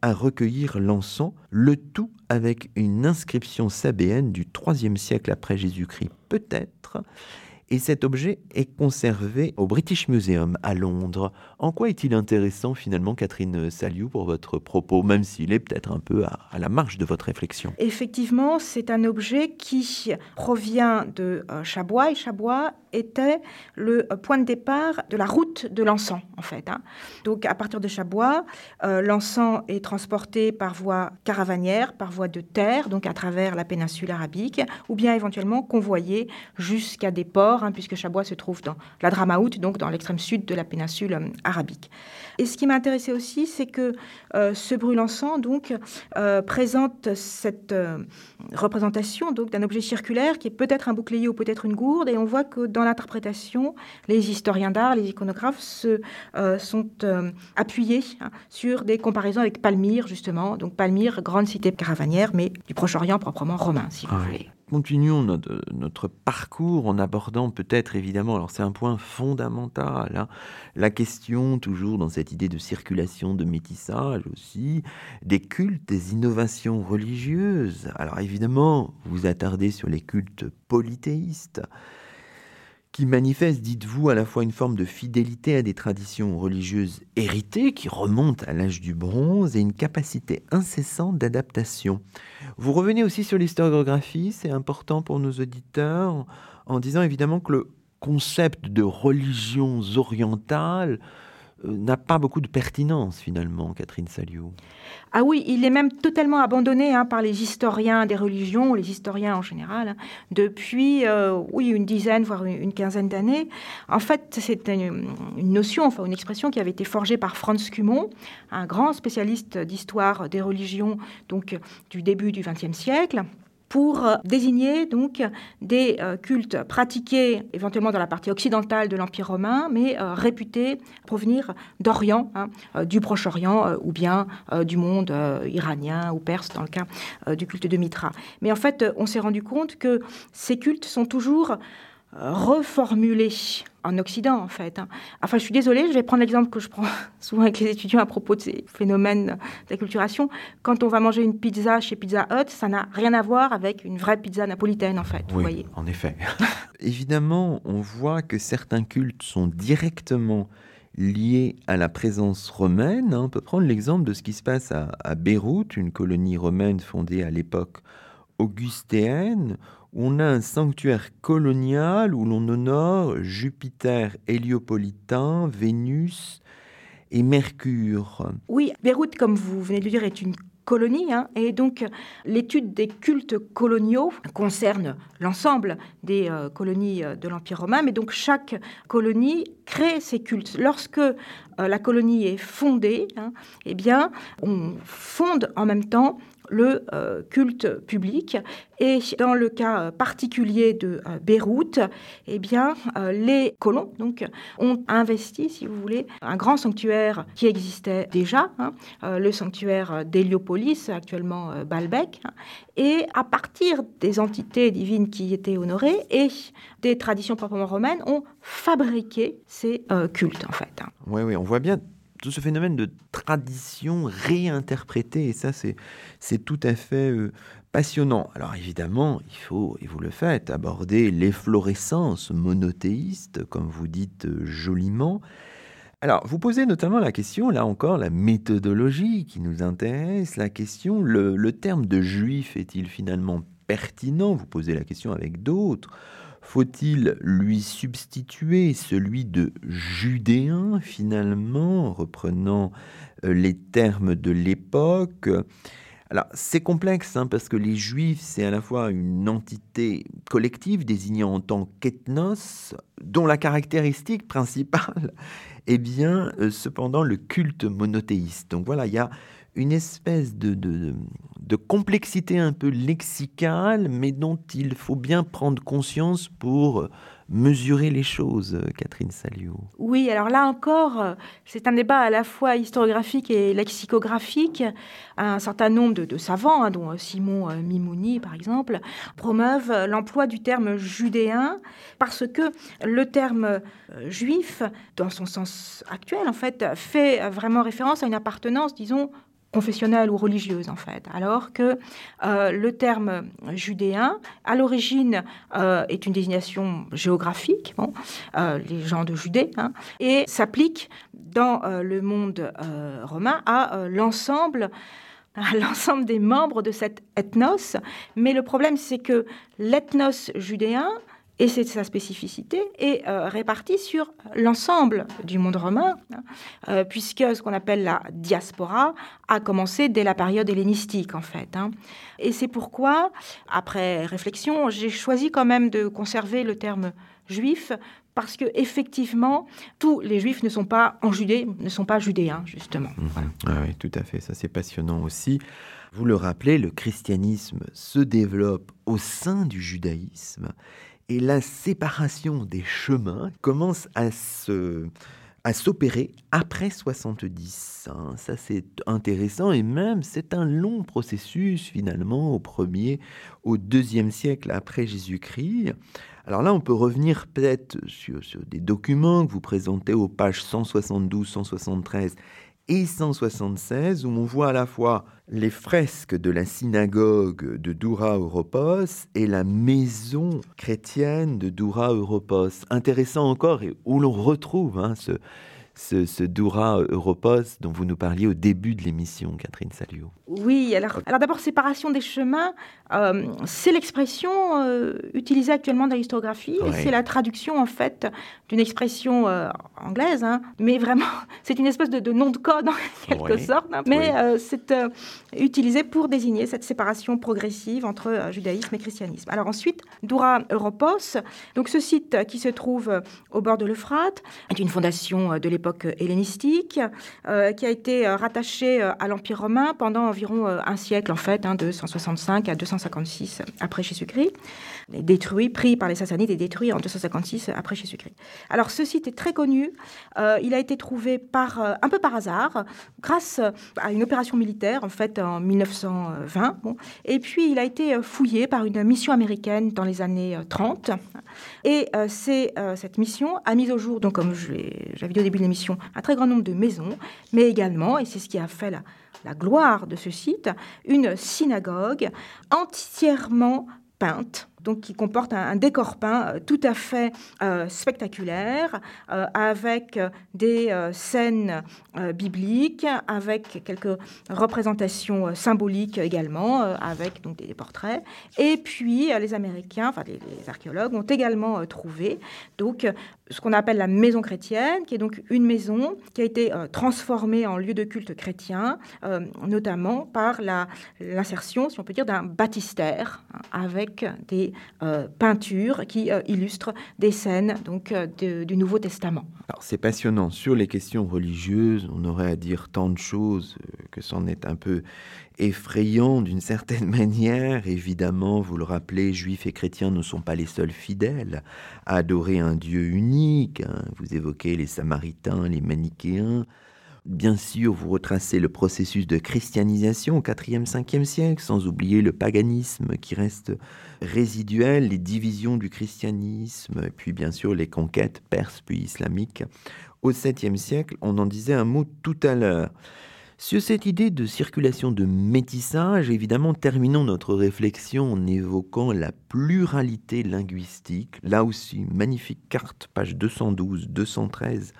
à recueillir l'encens, le tout avec une inscription sabéenne du IIIe siècle après Jésus-Christ, peut-être. Et cet objet est conservé au British Museum à Londres. En quoi est-il intéressant finalement, Catherine Saliou, pour votre propos, même s'il est peut-être un peu à, la marge de votre réflexion? Effectivement, c'est un objet qui provient de euh, Chabois, et Chabois était le point de départ de la route de l'encens, en fait. Hein. Donc, à partir de Chabois, euh, l'encens est transporté par voie caravanière, par voie de terre, donc à travers la péninsule arabique, ou bien éventuellement convoyé jusqu'à des ports, hein, puisque Chabois se trouve dans la Dramaout, donc dans l'extrême sud de la péninsule euh, arabique. Et ce qui m'intéressait aussi, c'est que ce brûle-encens donc présente cette représentation donc d'un objet circulaire qui est peut-être un bouclier ou peut-être une gourde, et on voit que dans l'interprétation, les historiens d'art, les iconographes se, euh, sont euh, appuyés hein, sur des comparaisons avec Palmyre, justement. Donc Palmyre, grande cité caravanière, mais du Proche-Orient proprement romain, si vous voulez. Continuons notre, parcours en abordant peut-être évidemment, alors c'est un point fondamental, hein, la question toujours dans cette idée de circulation, de métissage aussi, des cultes, des innovations religieuses. Alors évidemment, vous attardez sur les cultes polythéistes qui manifeste, dites-vous, à la fois une forme de fidélité à des traditions religieuses héritées qui remontent à l'âge du bronze et une capacité incessante d'adaptation. Vous revenez aussi sur l'historiographie, c'est important pour nos auditeurs, en disant évidemment que le concept de religions orientales n'a pas beaucoup de pertinence finalement, Catherine Saliou. Ah oui, il est même totalement abandonné hein, par les historiens des religions, les historiens en général, hein, depuis euh, oui une dizaine voire une, quinzaine d'années. En fait, c'est une, notion, enfin une expression qui avait été forgée par Franz Cumont, un grand spécialiste d'histoire des religions, donc du début du XXe siècle pour euh, désigner donc des euh, cultes pratiqués éventuellement dans la partie occidentale de l'Empire romain, mais euh, réputés provenir d'Orient, hein, du Proche-Orient ou bien du monde iranien ou perse dans le cas du culte de Mitra. Mais en fait, on s'est rendu compte que ces cultes sont toujours reformulés en Occident, en fait. Hein. Enfin, je suis désolée, je vais prendre l'exemple que je prends souvent avec les étudiants à propos de ces phénomènes d'acculturation. Quand on va manger une pizza chez Pizza Hut, ça n'a rien à voir avec une vraie pizza napolitaine, en fait. Oui, voyez. en effet. Évidemment, on voit que certains cultes sont directement liés à la présence romaine. Hein. On peut prendre l'exemple de ce qui se passe à, à Beyrouth, une colonie romaine fondée à l'époque augustéenne, on a un sanctuaire colonial où l'on honore Jupiter héliopolitain, Vénus et Mercure. Oui, Beyrouth, comme vous venez de le dire, est une colonies. Hein. et donc, l'étude des cultes coloniaux concerne l'ensemble des euh, colonies euh, de l'Empire romain, mais donc chaque colonie crée ses cultes. Lorsque euh, la colonie est fondée, hein, eh bien, on fonde en même temps le euh, culte public. Et dans le cas particulier de euh, Beyrouth, eh bien, euh, les colons ont investi, si vous voulez, un grand sanctuaire qui existait déjà, hein, le sanctuaire d'Héliopolis, actuellement Baalbek. Hein, et à partir des entités divines qui y étaient honorées et des traditions proprement romaines, ont fabriqué ces cultes, en fait. Hein. Oui, oui, on voit bien tout ce phénomène de tradition réinterprétée, et ça c'est tout à fait euh, passionnant. Alors évidemment, il faut, et vous le faites, aborder l'efflorescence monothéiste, comme vous dites euh, joliment. Alors, vous posez notamment la question, là encore, la méthodologie qui nous intéresse, la question, le, le terme de juif est-il finalement pertinent? Vous posez la question avec d'autres. Faut-il lui substituer celui de judéen, finalement, reprenant euh, les termes de l'époque? Alors, c'est complexe hein, parce que les Juifs, c'est à la fois une entité collective désignant en tant qu'ethnos, dont la caractéristique principale est bien, euh, cependant, le culte monothéiste. Donc voilà, il y a une espèce de, de, complexité un peu lexicale, mais dont il faut bien prendre conscience pour mesurer les choses, Catherine Saliou. Oui, alors là encore, c'est un débat à la fois historiographique et lexicographique. Un certain nombre de, savants, hein, dont Simon Mimouni par exemple, promeuvent l'emploi du terme judéen parce que le terme euh, juif, dans son sens actuel, en fait, fait vraiment référence à une appartenance, disons, confessionnelle ou religieuse en fait, alors que euh, le terme judéen, à l'origine, euh, est une désignation géographique, euh, les gens de Judée, hein, et s'applique dans le monde romain à l'ensemble à l'ensemble des membres de cet ethnos. Mais le problème, c'est que l'ethnos judéen et c'est sa spécificité, est euh, répartie sur l'ensemble du monde romain, hein, euh, puisque ce qu'on appelle la diaspora a commencé dès la période hellénistique, en fait. Hein. Et c'est pourquoi, après réflexion, j'ai choisi quand même de conserver le terme juif, parce que effectivement, tous les juifs ne sont pas en Judée, ne sont pas judéens, justement. Mhm. Ah oui, tout à fait, ça c'est passionnant aussi. Vous le rappelez, le christianisme se développe au sein du judaïsme et la séparation des chemins commence à se à s'opérer après 70. Hein. Ça, c'est intéressant et même c'est un long processus finalement au premier, au deuxième siècle après Jésus-Christ. Alors là, on peut revenir peut-être sur, sur, des documents que vous présentez aux pages 172, 173 et 176, où on voit à la fois les fresques de la synagogue de Doura Europos et la maison chrétienne de Doura Europos. Intéressant encore, et où l'on retrouve hein, ce, ce, ce Doura Europos dont vous nous parliez au début de l'émission, Catherine Salio. Oui, alors, alors d'abord, séparation des chemins, euh, c'est l'expression euh, utilisée actuellement dans l'historiographie, c'est la traduction, en fait, d'une expression euh, anglaise, hein. mais vraiment, c'est une espèce de, nom de code, en quelque sorte, hein. mais c'est utilisé pour désigner cette séparation progressive entre judaïsme et christianisme. Alors ensuite, Doura Europos, donc ce site qui se trouve au bord de l'Euphrate, est une fondation de l'époque hellénistique, qui a été rattachée à l'Empire romain pendant environ euh, un siècle, en fait, hein, de 165 à 256 après Jésus-Christ. Détruit, pris par les Sassanides et détruit en 256 après Jésus-Christ. Alors, ce site est très connu. Euh, il a été trouvé par, euh, un peu par hasard, grâce à une opération militaire, en fait, en 1920. Bon. Et puis, il a été fouillé par une mission américaine dans les années 30. Et c'est cette mission a mis au jour, donc, comme j'avais dit au début de l'émission, un très grand nombre de maisons, mais également, et c'est ce qui a fait la gloire de ce site, une synagogue entièrement peinte donc qui comporte un, décor peint tout à fait spectaculaire, avec des scènes bibliques, avec quelques représentations symboliques également, avec donc des portraits. Et puis les Américains, enfin les, archéologues, ont également trouvé donc ce qu'on appelle la maison chrétienne, qui est donc une maison qui a été euh, transformée en lieu de culte chrétien, euh, notamment par l'insertion, si on peut dire, d'un baptistère hein, avec des euh, peintures qui illustrent des scènes donc du Nouveau Testament. C'est passionnant sur les questions religieuses. On aurait à dire tant de choses que c'en est un peu effrayant d'une certaine manière. Évidemment, vous le rappelez, juifs et chrétiens ne sont pas les seuls fidèles à adorer un Dieu unique. Hein. Vous évoquez les Samaritains, les Manichéens. Bien sûr, vous retracez le processus de christianisation au 4e, 5e siècle, sans oublier le paganisme qui reste résiduel, les divisions du christianisme, puis bien sûr les conquêtes perses puis islamiques. Au 7e siècle, on en disait un mot tout à l'heure. Sur cette idée de circulation de métissage, évidemment, terminons notre réflexion en évoquant la pluralité linguistique. Là aussi, magnifique carte, page 212-213.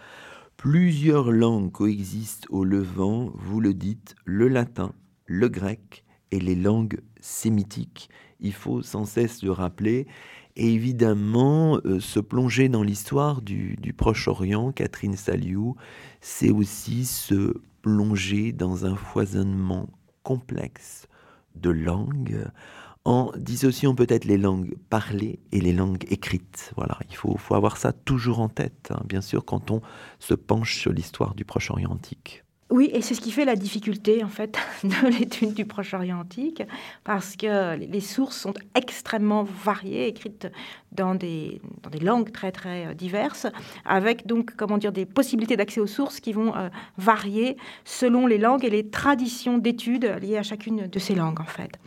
Plusieurs langues coexistent au Levant, vous le dites, le latin, le grec et les langues sémitiques. Il faut sans cesse le rappeler. Et évidemment, euh, se plonger dans l'histoire du, du Proche-Orient, Catherine Saliou, c'est aussi se plonger dans un foisonnement complexe de langues en dissociant peut-être les langues parlées et les langues écrites. Voilà, il faut, avoir ça toujours en tête, hein, bien sûr, quand on se penche sur l'histoire du Proche-Orient antique. Oui, et c'est ce qui fait la difficulté en fait de l'étude du Proche-Orient antique, parce que les sources sont extrêmement variées, écrites dans des, dans des langues très très euh, diverses, avec donc comment dire des possibilités d'accès aux sources qui vont euh, varier selon les langues et les traditions d'études liées à chacune de ces langues en fait.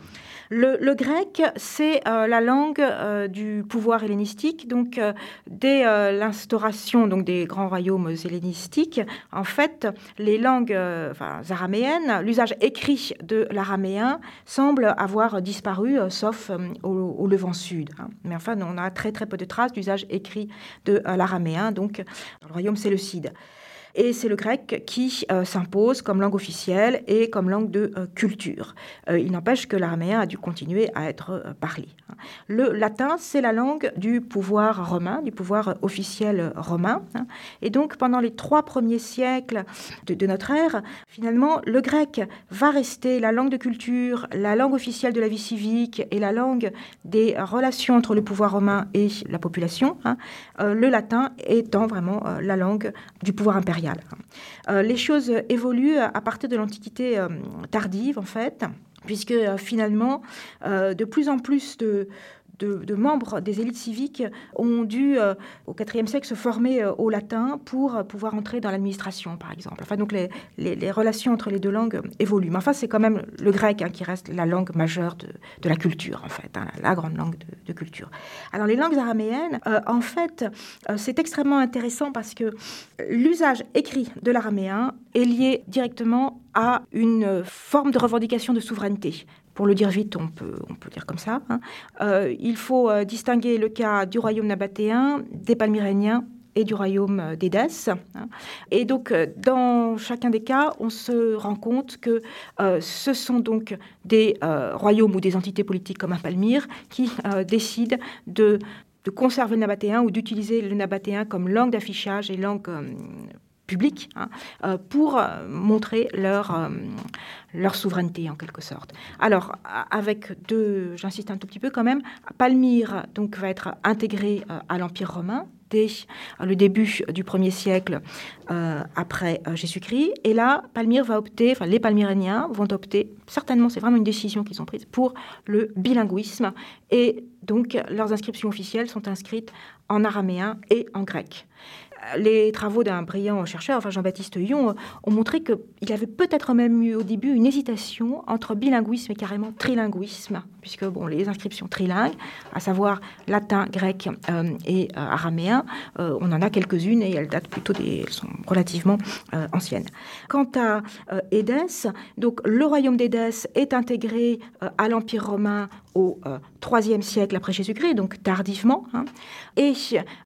Le, grec, c'est euh, la langue du pouvoir hellénistique. Donc, dès l'instauration donc des grands royaumes hellénistiques, en fait, les langues araméennes, l'usage écrit de l'araméen semble avoir disparu, sauf au, Levant Sud. Hein. Mais enfin, on a très très peu de traces d'usage écrit de l'araméen, donc dans le royaume séleucide. Et c'est le grec qui euh, s'impose comme langue officielle et comme langue de euh, culture. Euh, il n'empêche que l'araméen a dû continuer à être parlé. Hein. Le latin, c'est la langue du pouvoir romain, du pouvoir officiel romain. Hein. Et donc, pendant les trois premiers siècles de, notre ère, finalement, le grec va rester la langue de culture, la langue officielle de la vie civique et la langue des relations entre le pouvoir romain et la population. Hein. le latin étant vraiment la langue du pouvoir impérial. Euh, les choses évoluent à partir de l'Antiquité euh, tardive, en fait, puisque euh, finalement, de plus en plus de, de, membres des élites civiques ont dû, euh, au IVe siècle, se former euh, au latin pour euh, pouvoir entrer dans l'administration, par exemple. Enfin, donc les, relations entre les deux langues évoluent. Mais enfin, c'est quand même le grec hein, qui reste la langue majeure de, de la culture, en fait, hein, la grande langue de, culture. Alors, les langues araméennes, en fait, c'est extrêmement intéressant parce que l'usage écrit de l'araméen est lié directement à une forme de revendication de souveraineté. Pour le dire vite, on peut, on peut dire comme ça. Hein. Euh, il faut euh, distinguer le cas du royaume nabatéen, des palmyréniens et du royaume euh, d'Édesse. Hein. Et donc, dans chacun des cas, on se rend compte que ce sont donc des royaumes ou des entités politiques comme un Palmyre qui décident de, de, conserver le nabatéen ou d'utiliser le nabatéen comme langue d'affichage et langue hein, euh, pour euh, montrer leur, euh, leur souveraineté en quelque sorte. Alors, avec deux, j'insiste un tout petit peu quand même, Palmyre donc, va être intégré à l'Empire romain dès le début du 1er siècle après Jésus-Christ. Et là, Palmyre va opter, enfin les palmyréniens vont opter, certainement c'est vraiment une décision qu'ils ont prise, pour le bilinguisme. Et donc leurs inscriptions officielles sont inscrites en araméen et en grec les travaux d'un brillant chercheur, enfin Jean-Baptiste Yon, ont montré qu'il avait peut-être même eu au début une hésitation entre bilinguisme et carrément trilinguisme, puisque bon, les inscriptions trilingues, à savoir latin, grec euh, et euh, araméen, on en a quelques-unes et elles datent plutôt des, elles sont relativement anciennes. Quant à Édesse, donc le royaume d'Édesse est intégré à l'Empire romain au IIIe siècle après Jésus-Christ, donc tardivement. Hein. Et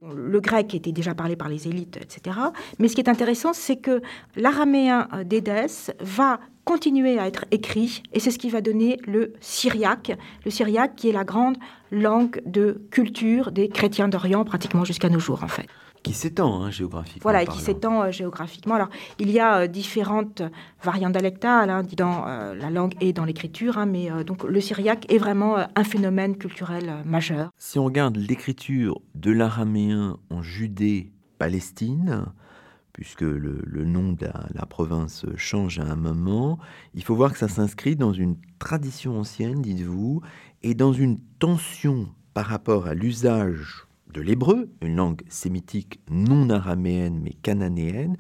le grec était déjà parlé par les élites, etc. Mais ce qui est intéressant, c'est que l'araméen d'Édesse va continuer à être écrit, et c'est ce qui va donner le syriaque, le syriaque qui est la grande langue de culture des chrétiens d'Orient, pratiquement jusqu'à nos jours en fait. Qui s'étend hein, géographiquement. Voilà, et qui s'étend euh, géographiquement. Alors, il y a euh, différentes variantes dialectales hein, dans euh, la langue et dans l'écriture, hein, mais donc le syriaque est vraiment un phénomène culturel majeur. Si on regarde l'écriture de l'araméen en Judée-Palestine, puisque le, nom de la, province change à un moment, il faut voir que ça s'inscrit dans une tradition ancienne, dites-vous, et dans une tension par rapport à l'usage de l'hébreu, une langue sémitique non araméenne mais cananéenne,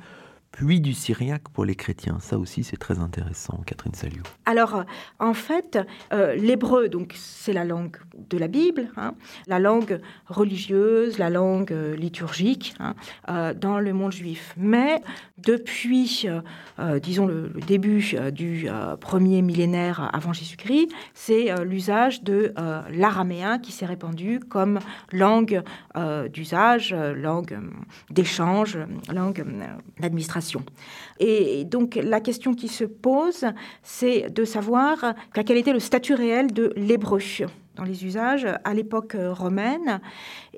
puis du syriaque pour les chrétiens. Ça aussi, c'est très intéressant, Catherine Saliou. Alors, en fait, euh, l'hébreu, donc, c'est la langue de la Bible, hein, la langue religieuse, la langue euh, liturgique hein, euh, dans le monde juif. Mais depuis, disons, le, début du premier millénaire avant Jésus-Christ, c'est l'usage de l'araméen qui s'est répandu comme langue d'usage, langue d'échange, langue d'administration et donc la question qui se pose, c'est de savoir quel était le statut réel de l'hébreu dans les usages à l'époque romaine.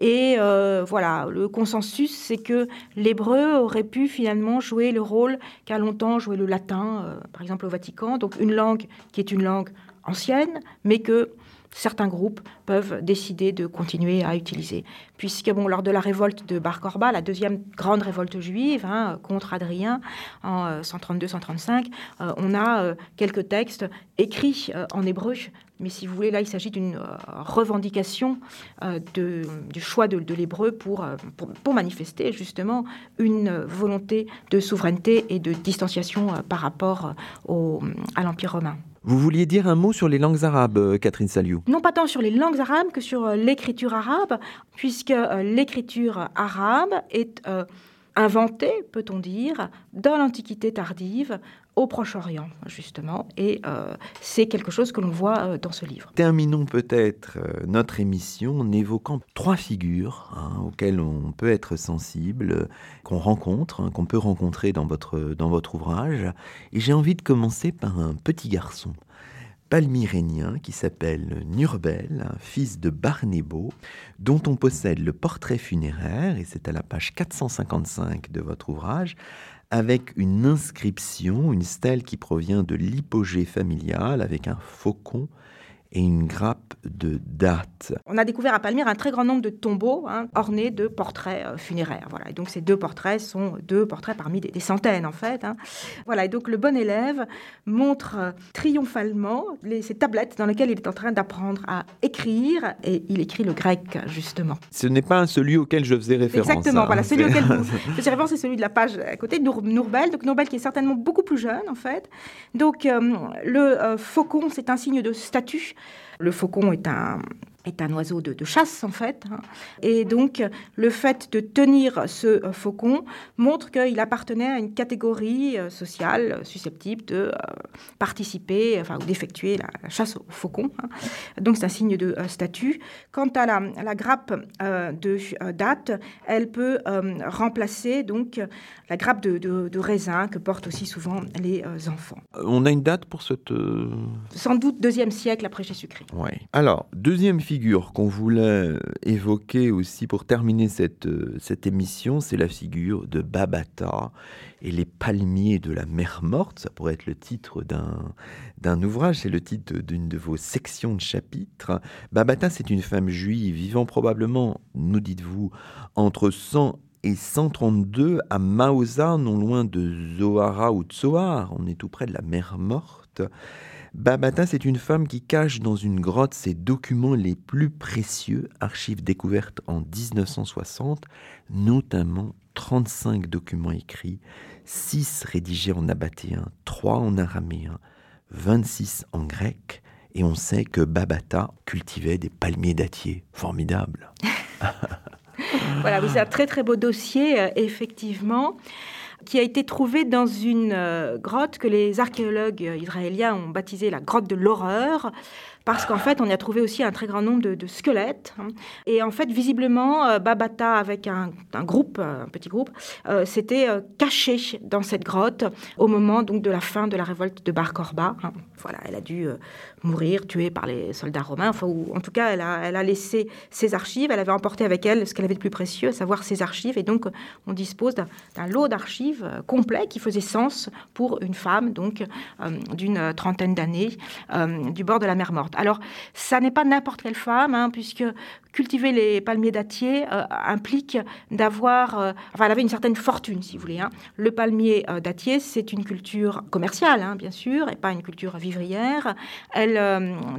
Et euh, voilà, le consensus, c'est que l'hébreu aurait pu finalement jouer le rôle qu'a longtemps joué le latin, euh, par exemple au Vatican, donc une langue qui est une langue ancienne, mais que certains groupes peuvent décider de continuer à utiliser. Puisque bon, lors de la révolte de Bar Korba, la deuxième grande révolte juive hein, contre Adrien en 132-135, euh, euh, on a euh, quelques textes écrits en hébreu. Mais si vous voulez, là, il s'agit d'une revendication du choix de, l'hébreu pour, pour, manifester justement une volonté de souveraineté et de distanciation par rapport au, à l'Empire romain. Vous vouliez dire un mot sur les langues arabes, euh, Catherine Saliou? Non pas tant sur les langues arabes que sur euh, l'écriture arabe, puisque euh, l'écriture arabe est inventée, peut-on dire, dans l'Antiquité tardive, au Proche-Orient, justement. Et euh, c'est quelque chose que l'on voit euh, dans ce livre. Terminons peut-être euh, notre émission en évoquant trois figures hein, auxquelles on peut être sensible, qu'on rencontre, hein, qu'on peut rencontrer dans votre, dans votre ouvrage. Et j'ai envie de commencer par un petit garçon palmyrénien qui s'appelle Nurbel, fils de Barnébo, dont on possède le portrait funéraire, et c'est à la page 455 de votre ouvrage, avec une inscription, une stèle qui provient de l'hypogée familial, avec un faucon et une grappe de dates. On a découvert à Palmyre un très grand nombre de tombeaux hein, ornés de portraits euh, funéraires. Voilà. Et donc ces deux portraits sont deux portraits parmi des, centaines en fait. Hein. Voilà. Et donc le bon élève montre euh, triomphalement les, ces tablettes dans lesquelles il est en train d'apprendre à écrire et il écrit le grec justement. Ce n'est pas celui auquel je faisais référence. Exactement. Voilà. Hein. Celui auquel je faisais référence, c'est celui de la page à côté de Nourbel. Donc Nourbel qui est certainement beaucoup plus jeune en fait. Donc euh, le faucon, c'est un signe de statut le faucon est un, est un oiseau de, chasse en fait. Hein. Et donc le fait de tenir ce euh, faucon montre qu'il appartenait à une catégorie euh, sociale susceptible de euh, participer, enfin ou d'effectuer la, chasse au faucon. Hein. Donc c'est un signe de statut. Quant à la, grappe de date, elle peut remplacer donc la grappe de, raisin que portent aussi souvent les enfants. On a une date pour cette... Sans doute deuxième siècle après Jésus-Christ. Oui. Alors, deuxième figure qu'on voulait évoquer aussi pour terminer cette, euh, cette émission, c'est la figure de Babata et les palmiers de la mer morte. Ça pourrait être le titre d'un, d'un ouvrage, c'est le titre d'une de vos sections de chapitres. Babata, c'est une femme juive vivant probablement, nous dites-vous, entre 100 et 132 à Maosa, non loin de Zohara ou Tsoar. On est tout près de la mer morte. Babata, c'est une femme qui cache dans une grotte ses documents les plus précieux, archives découvertes en 1960, notamment 35 documents écrits, 6 rédigés en abatéen, 3 en araméen, 26 en grec, et on sait que Babata cultivait des palmiers dattiers. Formidable. voilà, c'est un très très beau dossier, euh, effectivement qui a été trouvé dans une euh, grotte que les archéologues israéliens ont baptisée la grotte de l'horreur, parce qu'en fait, on y a trouvé aussi un très grand nombre de, squelettes. Hein. Et en fait, visiblement, euh, Babata, avec un, groupe, euh, un petit groupe, euh, s'était caché dans cette grotte au moment donc de la fin de la révolte de Bar Korba. Hein. Voilà, elle a dû mourir, tuée par les soldats romains. Enfin, ou, en tout cas, elle a, elle a laissé ses archives. Elle avait emporté avec elle ce qu'elle avait de plus précieux, à savoir ses archives. Et donc, on dispose d'un lot d'archives complet qui faisait sens pour une femme, donc d'une trentaine d'années, du bord de la mer Morte. Alors, ça n'est pas n'importe quelle femme, hein, puisque cultiver les palmiers dattiers euh, implique d'avoir... Euh, enfin, elle avait une certaine fortune, si vous voulez. Hein. Le palmier euh, dattier, c'est une culture commerciale, hein, bien sûr, et pas une culture vivrière. Elle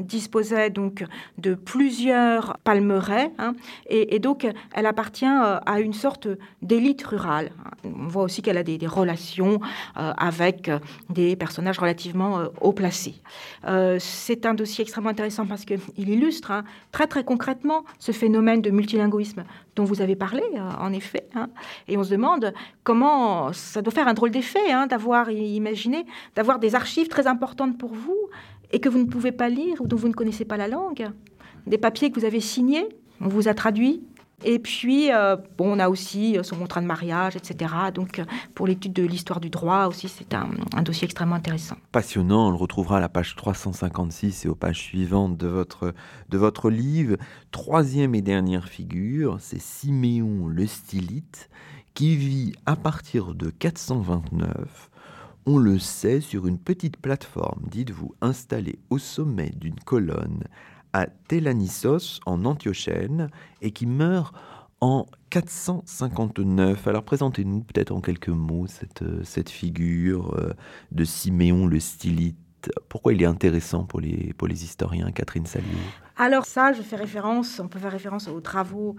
disposait donc de plusieurs palmeraies, hein, et, donc elle appartient à une sorte d'élite rurale. On voit aussi qu'elle a des, des relations avec des personnages relativement haut placés. c'est un dossier extrêmement intéressant parce qu'il illustre très très concrètement ce phénomène de multilinguisme dont vous avez parlé, euh, en effet. Hein. Et on se demande comment ça doit faire un drôle d'effet hein, d'avoir imaginé, d'avoir des archives très importantes pour vous et que vous ne pouvez pas lire ou dont vous ne connaissez pas la langue. Des papiers que vous avez signés, on vous a traduits, et puis, euh, bon, on a aussi euh, son contrat de mariage, etc. Donc, euh, pour l'étude de l'histoire du droit aussi, c'est un, dossier extrêmement intéressant. Passionnant, on le retrouvera à la page 356 et aux pages suivantes de votre, de votre livre. Troisième et dernière figure, c'est Siméon le stylite, qui vit à partir de 429 on le sait, sur une petite plateforme, dites-vous, installée au sommet d'une colonne à Télanissos en Antiochène et qui meurt en 459. Alors présentez-nous peut-être en quelques mots cette, euh, cette figure euh, de Siméon le stylite. Pourquoi il est intéressant pour les, pour les historiens, Catherine Saliou Alors ça, je fais référence, on peut faire référence aux travaux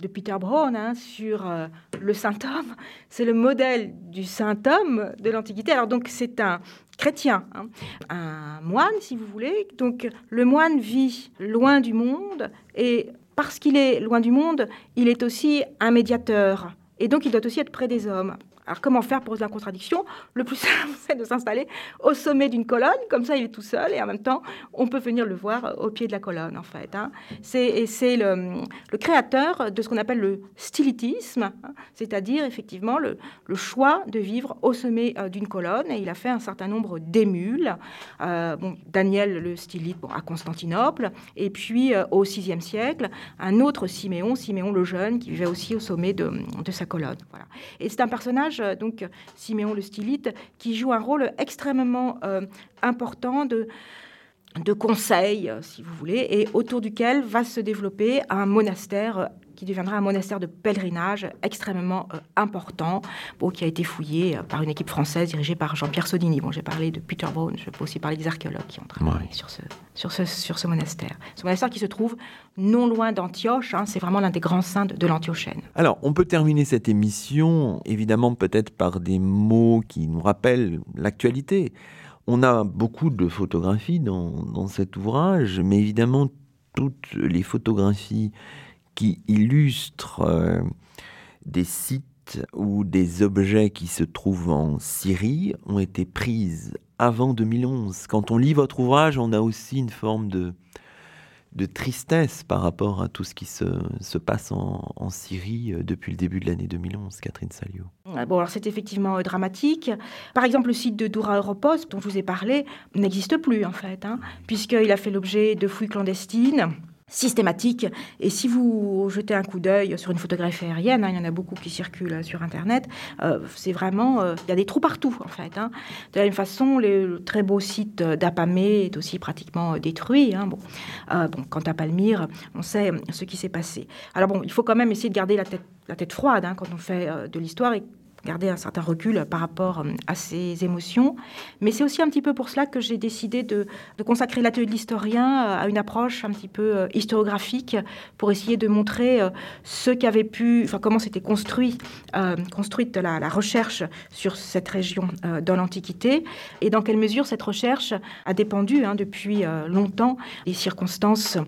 de Peter Brown hein, sur euh, le saint homme. C'est le modèle du saint homme de l'Antiquité. Alors donc c'est un chrétien, hein, un moine si vous voulez. Donc le moine vit loin du monde et parce qu'il est loin du monde, il est aussi un médiateur. Et donc il doit aussi être près des hommes. Alors comment faire pour la contradiction? Le plus simple, c'est de s'installer au sommet d'une colonne, comme ça il est tout seul, et en même temps, on peut venir le voir au pied de la colonne, en fait. Hein. C'est, le, créateur de ce qu'on appelle le stylitisme, hein, c'est-à-dire effectivement le, choix de vivre au sommet euh, d'une colonne, et il a fait un certain nombre d'émules. Euh, bon, Daniel le stylite à Constantinople, et puis euh, au VIe siècle, un autre Siméon, Siméon le Jeune, qui vivait aussi au sommet de, de sa colonne. Voilà. Et c'est un personnage euh, donc Siméon le stylite, qui joue un rôle extrêmement euh, important de conseil, euh, si vous voulez, et autour duquel va se développer un monastère qui deviendra un monastère de pèlerinage extrêmement euh, important, bon, qui a été fouillé euh, par une équipe française dirigée par Jean-Pierre Sodini. Bon, j'ai parlé de Peter Brown, je peux aussi parler des archéologues qui ont travaillé sur, ce, sur, ce, sur ce monastère. Ce monastère qui se trouve non loin d'Antioche, hein, c'est vraiment l'un des grands saints de, de l'Antiochène. Alors, on peut terminer cette émission, évidemment, peut-être par des mots qui nous rappellent l'actualité. On a beaucoup de photographies dans, dans cet ouvrage, mais évidemment, toutes les photographies qui illustre euh, des sites ou des objets qui se trouvent en Syrie ont été prises avant 2011. Quand on lit votre ouvrage, on a aussi une forme de, de tristesse par rapport à tout ce qui se, se passe en, en, Syrie euh, depuis le début de l'année 2011, Catherine Salio. Ah, bon, alors c'est effectivement euh, dramatique. Par exemple, le site de Doura Europost, dont je vous ai parlé, n'existe plus en fait, hein, puisqu'il a fait l'objet de fouilles clandestines systématique. Et si vous jetez un coup d'œil sur une photographie aérienne, hein, il y en a beaucoup qui circulent sur Internet, euh, c'est vraiment... Euh, il y a des trous partout, en fait. Hein. De la même façon, le très beau site d'Apamé est aussi pratiquement euh, détruit. Hein. Bon. bon, quant à Palmyre, on sait ce qui s'est passé. Alors bon, il faut quand même essayer de garder la tête, la tête froide quand on fait de l'histoire et garder un certain recul par rapport à ses émotions. Mais c'est aussi un petit peu pour cela que j'ai décidé de, consacrer l'atelier de l'historien à une approche un petit peu historiographique pour essayer de montrer ce qu'avait pu, enfin comment s'était construit, construite la, la, recherche sur cette région dans l'Antiquité et dans quelle mesure cette recherche a dépendu hein, depuis longtemps des circonstances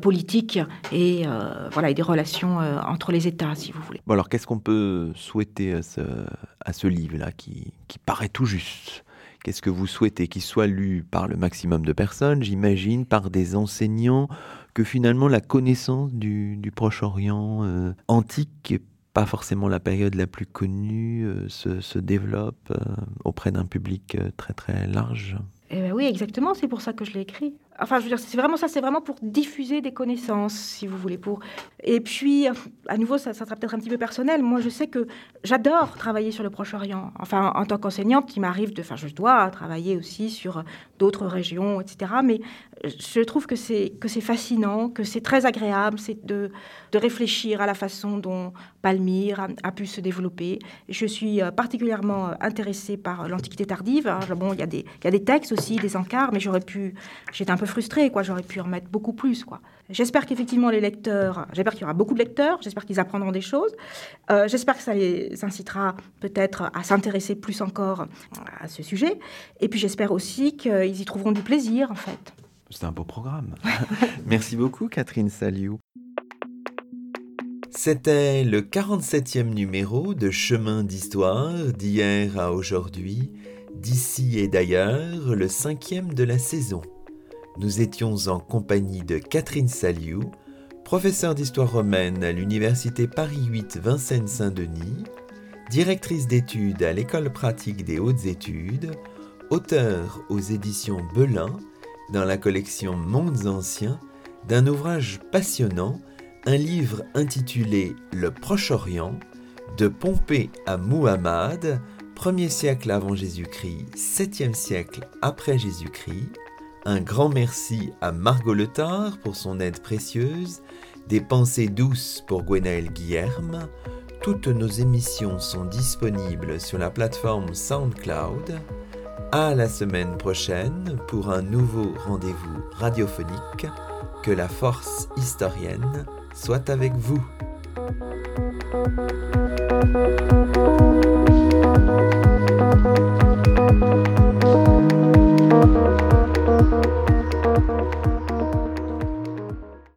politiques et voilà et des relations entre les États, si vous voulez. Bon alors qu'est-ce qu'on peut souhaiter à ce, livre-là qui, qui paraît tout juste? Qu'est-ce que vous souhaitez qu'il soit lu par le maximum de personnes, j'imagine, par des enseignants, que finalement la connaissance du, Proche-Orient euh, antique, pas forcément la période la plus connue, euh, se, se, développe euh, auprès d'un public très très large? Eh ben oui, exactement, c'est pour ça que je l'ai écrit. Enfin, je veux dire, c'est vraiment ça, c'est vraiment pour diffuser des connaissances, si vous voulez. Pour... Et puis, à nouveau, ça, ça sera peut-être un petit peu personnel. Moi, je sais que j'adore travailler sur le Proche-Orient. Enfin, en tant qu'enseignante, il m'arrive de... Enfin, je dois travailler aussi sur d'autres régions, etc. Mais je trouve que c'est, fascinant, que c'est très agréable, c'est de, réfléchir à la façon dont Palmyre a, pu se développer. Je suis euh, particulièrement euh, intéressée par l'Antiquité tardive. Hein. Bon, il y, a des, il y a des textes aussi, des encarts, mais j'aurais pu... J'étais un peu frustrée, quoi. J'aurais pu en mettre beaucoup plus, quoi. J'espère qu'effectivement les lecteurs, j'espère qu'il y aura beaucoup de lecteurs, j'espère qu'ils apprendront des choses, euh, j'espère que ça les incitera peut-être à s'intéresser plus encore à ce sujet, et puis j'espère aussi qu'ils y trouveront du plaisir en fait. C'est un beau programme. Merci beaucoup Catherine Saliou. C'était le 47e numéro de Chemin d'Histoire d'hier à aujourd'hui, d'ici et d'ailleurs, le cinquième de la saison nous étions en compagnie de Catherine Saliou, professeure d'histoire romaine à l'Université Paris 8 Vincennes-Saint-Denis, directrice d'études à l'École pratique des hautes études, auteure aux éditions Belin, dans la collection Mondes anciens, d'un ouvrage passionnant, un livre intitulé Le Proche-Orient, de Pompée à Muhammad, 1er siècle avant Jésus-Christ, 7e siècle après Jésus-Christ, un grand merci à Margot Letard pour son aide précieuse, des pensées douces pour Gwenaël Guillerme. Toutes nos émissions sont disponibles sur la plateforme SoundCloud. À la semaine prochaine pour un nouveau rendez-vous radiophonique. Que la force historienne soit avec vous.